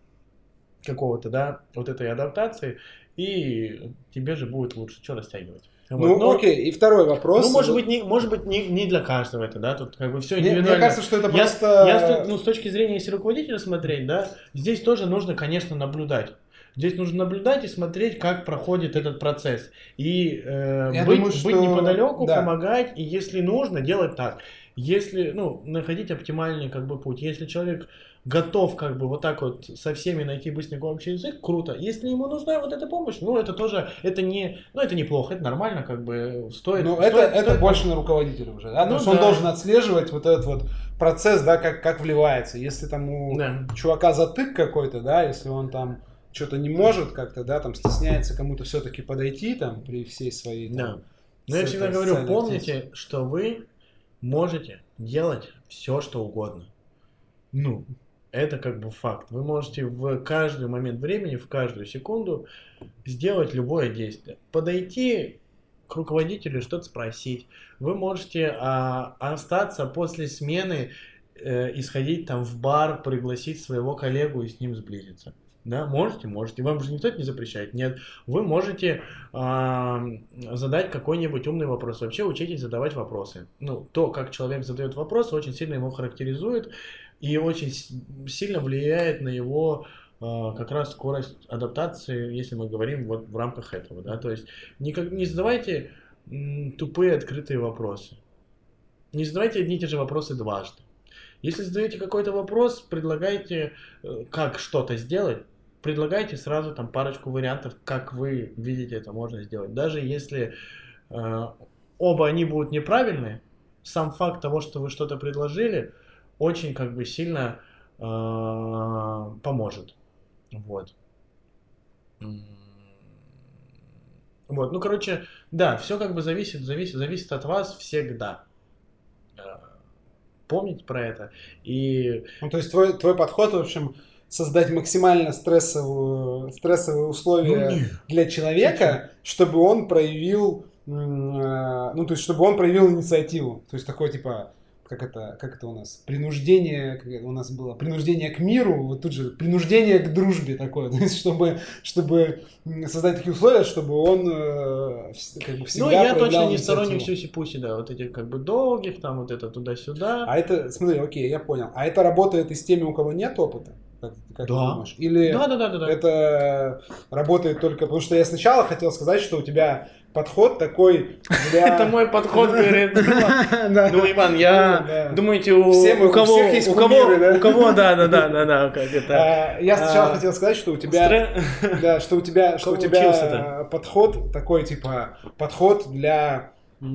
какого-то, да, вот этой адаптации, и тебе же будет лучше. Что растягивать? Ну, Вот. Но- окей, и второй вопрос. Ну, может быть, не, может быть не, не для каждого это, да, тут как бы все Мне, индивидуально. мне кажется, что это Я- просто... Я, той- ну, с точки зрения, если руководителя смотреть, да, здесь тоже нужно, конечно, наблюдать. Здесь нужно наблюдать и смотреть, как проходит этот процесс. И э, Я быть, думаю, быть что- неподалеку, да. помогать, и если нужно, делать так. Если, ну, находить оптимальный как бы путь. Если человек готов как бы вот так вот со всеми найти быстренько общий язык, круто. Если ему нужна вот эта помощь, ну, это тоже, это не, ну, это неплохо, это нормально, как бы стоит. Ну, стоит- это, это стоит- больше на руководителя уже, да? Ну То есть он да. должен отслеживать вот этот вот процесс, да, как, как вливается. Если там у Да. чувака затык какой-то, да, если он там что-то не может как-то, да, там стесняется кому-то все-таки подойти там при всей своей... там, Да. Но я всегда говорю, помните, что вы можете делать все, что угодно. Ну, это как бы факт. Вы можете в каждый момент времени, в каждую секунду сделать любое действие. Подойти к руководителю, что-то спросить. Вы можете а, остаться после смены э, и там в бар, пригласить своего коллегу и с ним сблизиться. Да, можете, можете. Вам же никто это не запрещает. Нет, вы можете а, задать какой-нибудь умный вопрос. Вообще учитесь задавать вопросы. Ну, то, как человек задает вопрос, очень сильно его характеризует и очень сильно влияет на его а, как раз скорость адаптации, если мы говорим вот в рамках этого, да, то есть никак, не задавайте тупые открытые вопросы, не задавайте одни и те же вопросы дважды. Если задаете какой-то вопрос, предлагайте, э, как что-то сделать, предлагайте сразу там парочку вариантов, как вы видите это можно сделать. Даже если э, оба они будут неправильные, сам факт того, что вы что-то предложили, очень как бы сильно э, поможет. Вот. Вот, ну, короче, да, все как бы зависит, зависит, зависит от вас всегда. Э, Помните про это. И Ну, то есть твой, твой подход, в общем, создать максимально стрессовую, стрессовые условия Ну, для человека, чтобы он проявил, э, ну, то есть, чтобы он проявил инициативу. То есть, такое, типа, как это, как это у нас, принуждение, у нас было, принуждение к миру, вот тут же принуждение к дружбе такое, <laughs> то есть, чтобы, чтобы создать такие условия, чтобы он э, как бы всегда ну, я точно не сторонник. Сюси-Пуси, да, вот этих как бы долгих, там вот это туда-сюда. А это, смотри, окей, я понял. А это работает и с теми, у кого нет опыта? Как, как ты Да. думаешь? Или Да, да, да, да, да. это работает только... Потому что я сначала хотел сказать, что у тебя подход такой для... Это мой подход, говорит. <laughs> Ну, Иван, я думаете, у, кого, всех есть у кого, кумиры, да? у кого, да, да, да, да, да, как это. А, Я сначала А, хотел сказать, что у тебя... <laughs> Да, что у тебя, <laughs> что у тебя подход такой, типа, подход для э,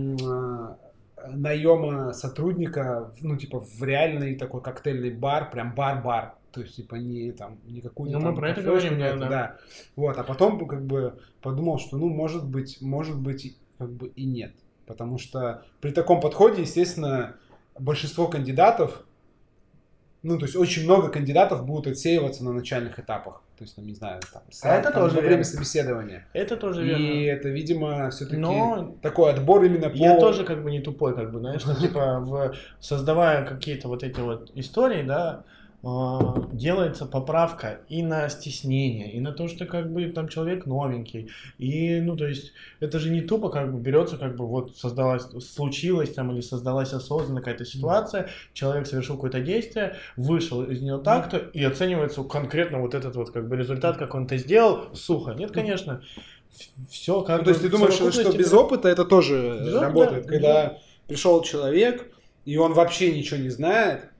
наема сотрудника, ну, типа, в реальный такой коктейльный бар, прям бар-бар. То есть, типа, не там, какую-то Ну, мы про это говорим, да, да. Вот, а потом, как бы, подумал, что, ну, может быть, может быть, и- как бы и нет. Потому что при таком подходе, естественно, большинство кандидатов, ну, то есть очень много кандидатов будут отсеиваться на начальных этапах. То есть, там, не знаю, там, А это там, тоже во время верно. собеседования. Это тоже И верно. это, видимо, все-таки Но такой отбор именно по... Я тоже как бы не тупой, как бы, знаешь, типа, создавая какие-то вот эти вот истории, да, делается поправка и на стеснение, и на то, что как бы там человек новенький. И, ну, то есть, это же не тупо как бы берется, как бы вот создалась, случилась там или создалась осознанно какая-то ситуация, человек совершил какое-то действие, вышел из нее так-то, и оценивается конкретно вот этот вот как бы результат, как он это сделал, сухо. Нет, конечно, все как Ну, то есть ты думаешь, что без опыта это тоже Без опыта, работает, да. когда пришел человек, и он вообще ничего не знает,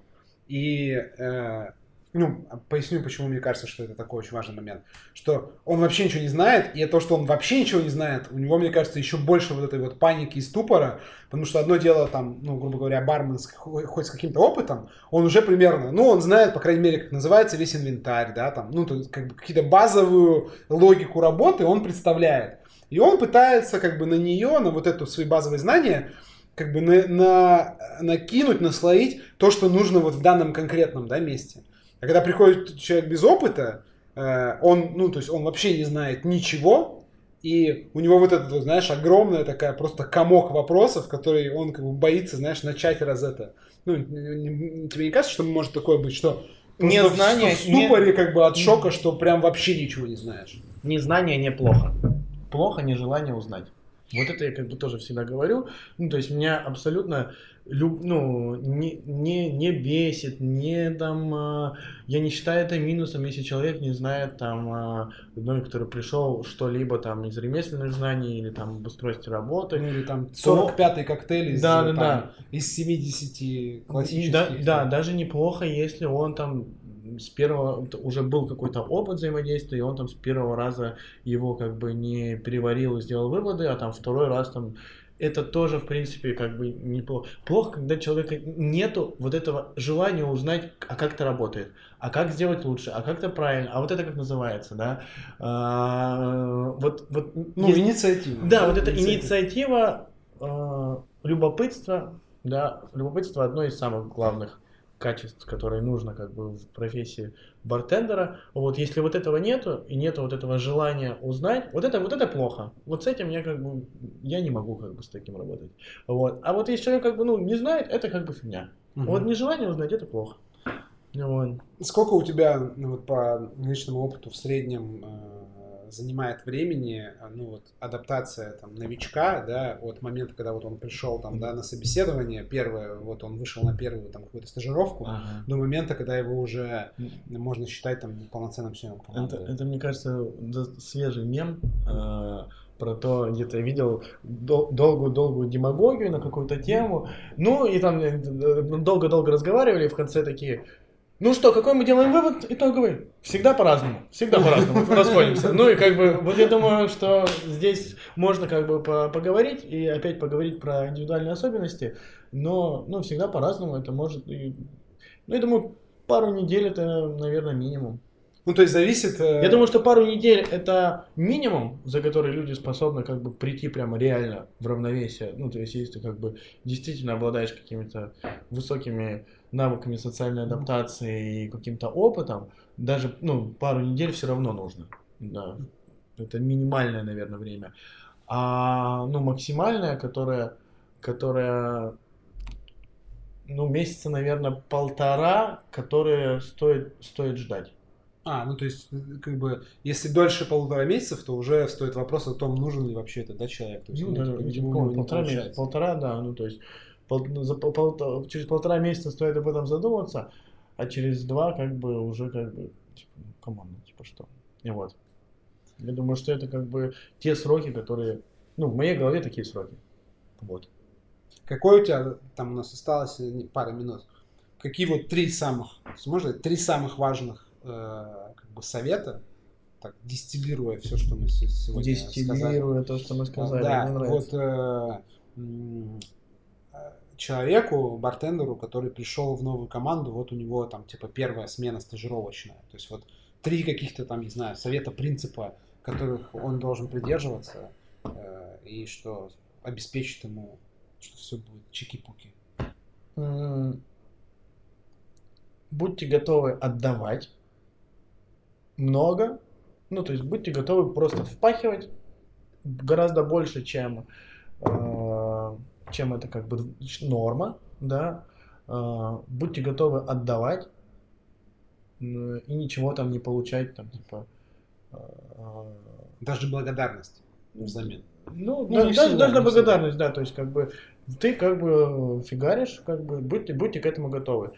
и, э, ну, поясню, почему мне кажется, что это такой очень важный момент, что он вообще ничего не знает, и то, что он вообще ничего не знает, у него, мне кажется, еще больше вот этой вот паники и ступора, потому что одно дело там, ну, грубо говоря, бармен с, хо- хоть с каким-то опытом, он уже примерно, ну, он знает, по крайней мере, как называется весь инвентарь, да, там, ну, то есть, как бы, какие-то базовую логику работы он представляет. И он пытается как бы на нее, на вот эту свои базовые знания, как бы на, на- накинуть, наслоить то, что нужно вот в данном конкретном да, месте. А когда приходит человек без опыта, э, он, ну, то есть он вообще не знает ничего, и у него вот этот, вот, знаешь, огромная такая просто комок вопросов, который он как бы боится, знаешь, начать раз это. Ну, не- не- тебе не кажется, что может такое быть, что Не знание, в ступоре как бы от шока, что прям вообще ничего не знаешь. Незнание неплохо. Плохо нежелание узнать. Вот это я как бы тоже всегда говорю. Ну, то есть меня абсолютно люб, ну, не, не, не бесит, не там, а, я не считаю это минусом, если человек не знает там, ну, который пришел что-либо там из ремесленных знаний или там об устройстве работы. Ну, или там 45-й коктейль из, Да, да, там, да. из 70 классических. Да, да, даже неплохо, если он там с первого уже был какой-то опыт взаимодействия, и он там с первого раза его как бы не переварил и сделал выводы, а там второй раз там это тоже, в принципе, как бы неплохо. Плохо, когда человека нету вот этого желания узнать, а как это работает, а как сделать лучше, а как это правильно, а вот это как называется, да. А, вот, вот, Ну, есть- инициатива. да, вот эта инициатива, э, любопытство, да, любопытство одно из самых главных качеств, которые нужно как бы в профессии бартендера. Вот если вот этого нету и нету вот этого желания узнать, вот это вот это плохо. Вот с этим я как бы я не могу как бы с таким работать. Вот. А вот если человек как бы ну не знает, это как бы фигня. Мгм. Вот нежелание узнать это плохо. Вот. Сколько у тебя, ну, вот по личному опыту в среднем э, занимает времени, э, ну вот адаптация там новичка, да, от момента, когда вот он пришел там, да, на собеседование, первое, вот он вышел на первую там какую-то стажировку, Ага. до момента, когда его уже можно считать там полноценным членом команды. Это, это, мне кажется, свежий мем э, про то, где-то я видел дол- долгую-долгую демагогию на какую-то тему. Ну, и там э, долго-долго разговаривали, и в конце такие, ну что, какой мы делаем вывод итоговый? Всегда по-разному. Всегда по-разному. Расходимся. Ну и как бы, вот я думаю, что здесь можно как бы по- поговорить и опять поговорить про индивидуальные особенности, но, ну, всегда по-разному это может и... Ну, я думаю, пару недель это, наверное, минимум. Ну, то есть зависит... э, Я думаю, что пару недель это минимум, за который люди способны как бы прийти прямо реально в равновесие. Ну, то есть, если ты как бы действительно обладаешь какими-то высокими навыками социальной адаптации и каким-то опытом, даже, ну, пару недель все равно нужно. Да. Это минимальное, наверное, время. А, ну, максимальное, которое, которое, ну, месяца, наверное, полтора, которые стоит, стоит ждать. А, ну то есть, как бы, если дольше полутора месяцев, то уже стоит вопрос о том, нужен ли вообще это, да, человек. То есть, Ну, да, видимо, полтора месяца, полтора, да, ну то есть пол- ну, за пол- через полтора месяца стоит об этом задуматься, а через два как бы уже как бы, типа, ну, come on, ну, типа что. И вот. Я думаю, что это как бы те сроки, которые, ну, в моей голове такие сроки. Вот. Какой у тебя, там у нас осталось э, пара минут, какие вот три самых, можно три самых важных э, как бы совета, так, дистиллируя все, что мы се- сегодня сказали. Дистиллируя то, что мы сказали, Да, мне нравится. вот э, человеку, бартендеру, который пришел в новую команду, вот у него там типа первая смена стажировочная. То есть вот три каких-то там, не знаю, совета, принципа, которых он должен придерживаться, э, и что обеспечит ему, что все будет чики-пуки. Будьте готовы отдавать много. Ну, то есть будьте готовы просто впахивать гораздо больше, чем, э, чем это как бы норма, да. Э, будьте готовы отдавать м, и ничего там не получать, там, типа, э, Даже благодарность взамен. ну, Ну, да- даже, даже благодарность, да, то есть как бы ты как бы фигаришь, как бы будьте, будьте к этому готовы.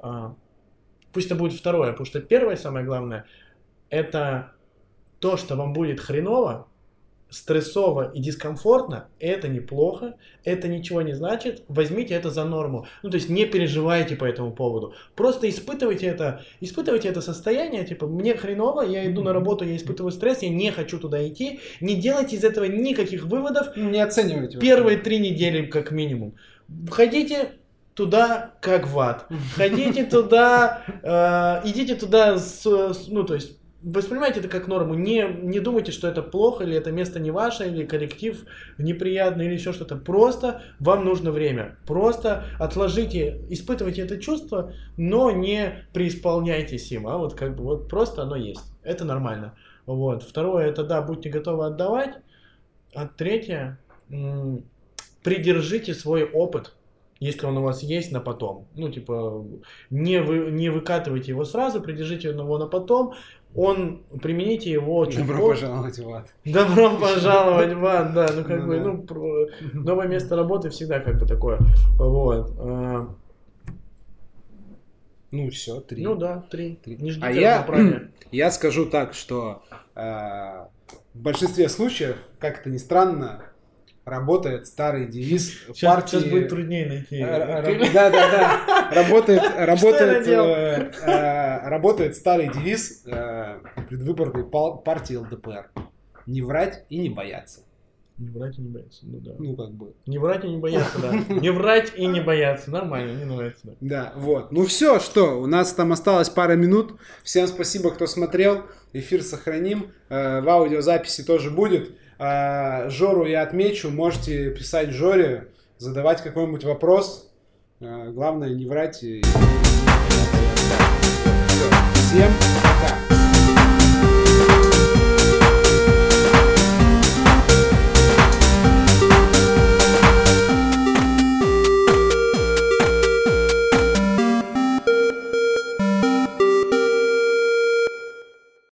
А, пусть это будет второе, потому что первое самое главное это то, что вам будет хреново, стрессово и дискомфортно, это неплохо, это ничего не значит, возьмите это за норму. Ну, то есть не переживайте по этому поводу. Просто испытывайте это, испытывайте это состояние, типа, мне хреново, я иду на работу, я испытываю стресс, я не хочу туда идти, не делайте из этого никаких выводов, Не оценивайте. первые три недели как минимум. Ходите туда как в ад. <laughs> Ходите туда, э, идите туда с, с- ну то есть воспринимайте это как норму. Не, не думайте, что это плохо, или это место не ваше, или коллектив неприятный, или еще что-то. Просто вам нужно время. Просто отложите, испытывайте это чувство, но не преисполняйтесь им. А вот как бы вот просто оно есть. Это нормально. Вот. Второе, это да, будьте готовы отдавать. А третье, м, придержите свой опыт. если он у вас есть, на потом. Ну, типа, не, вы, не выкатывайте его сразу, придержите его на потом, он, примените его чуть Добро позже. пожаловать в ад. Добро <laughs> пожаловать в ад, да, ну как Ну бы, да. ну, про- новое место работы всегда как бы такое, вот. а, Ну все, три. Ну да, три. Три. Не ждите А я-. <clears throat> Я скажу так, что э, в большинстве случаев, как это ни странно, работает старый девиз <laughs> Сейчас, партии. сейчас будет труднее найти. Да, да, да. <laughs> Работает, работает, э, э, работает старый девиз э, предвыборной партии ЛДПР. Не врать и не бояться. Не врать и не бояться, ну да. Ну, как бы. Не врать и не бояться, да. <laughs> Не врать и не бояться, нормально, мне нравится, да. Да, вот. Ну все, что, у нас там осталось пара минут. Всем спасибо, кто смотрел. Эфир сохраним. Э, В аудиозаписи тоже будет. Э, Жору я отмечу. Можете писать Жоре, задавать какой-нибудь вопрос. Э, Главное не врать. и-. Всем пока.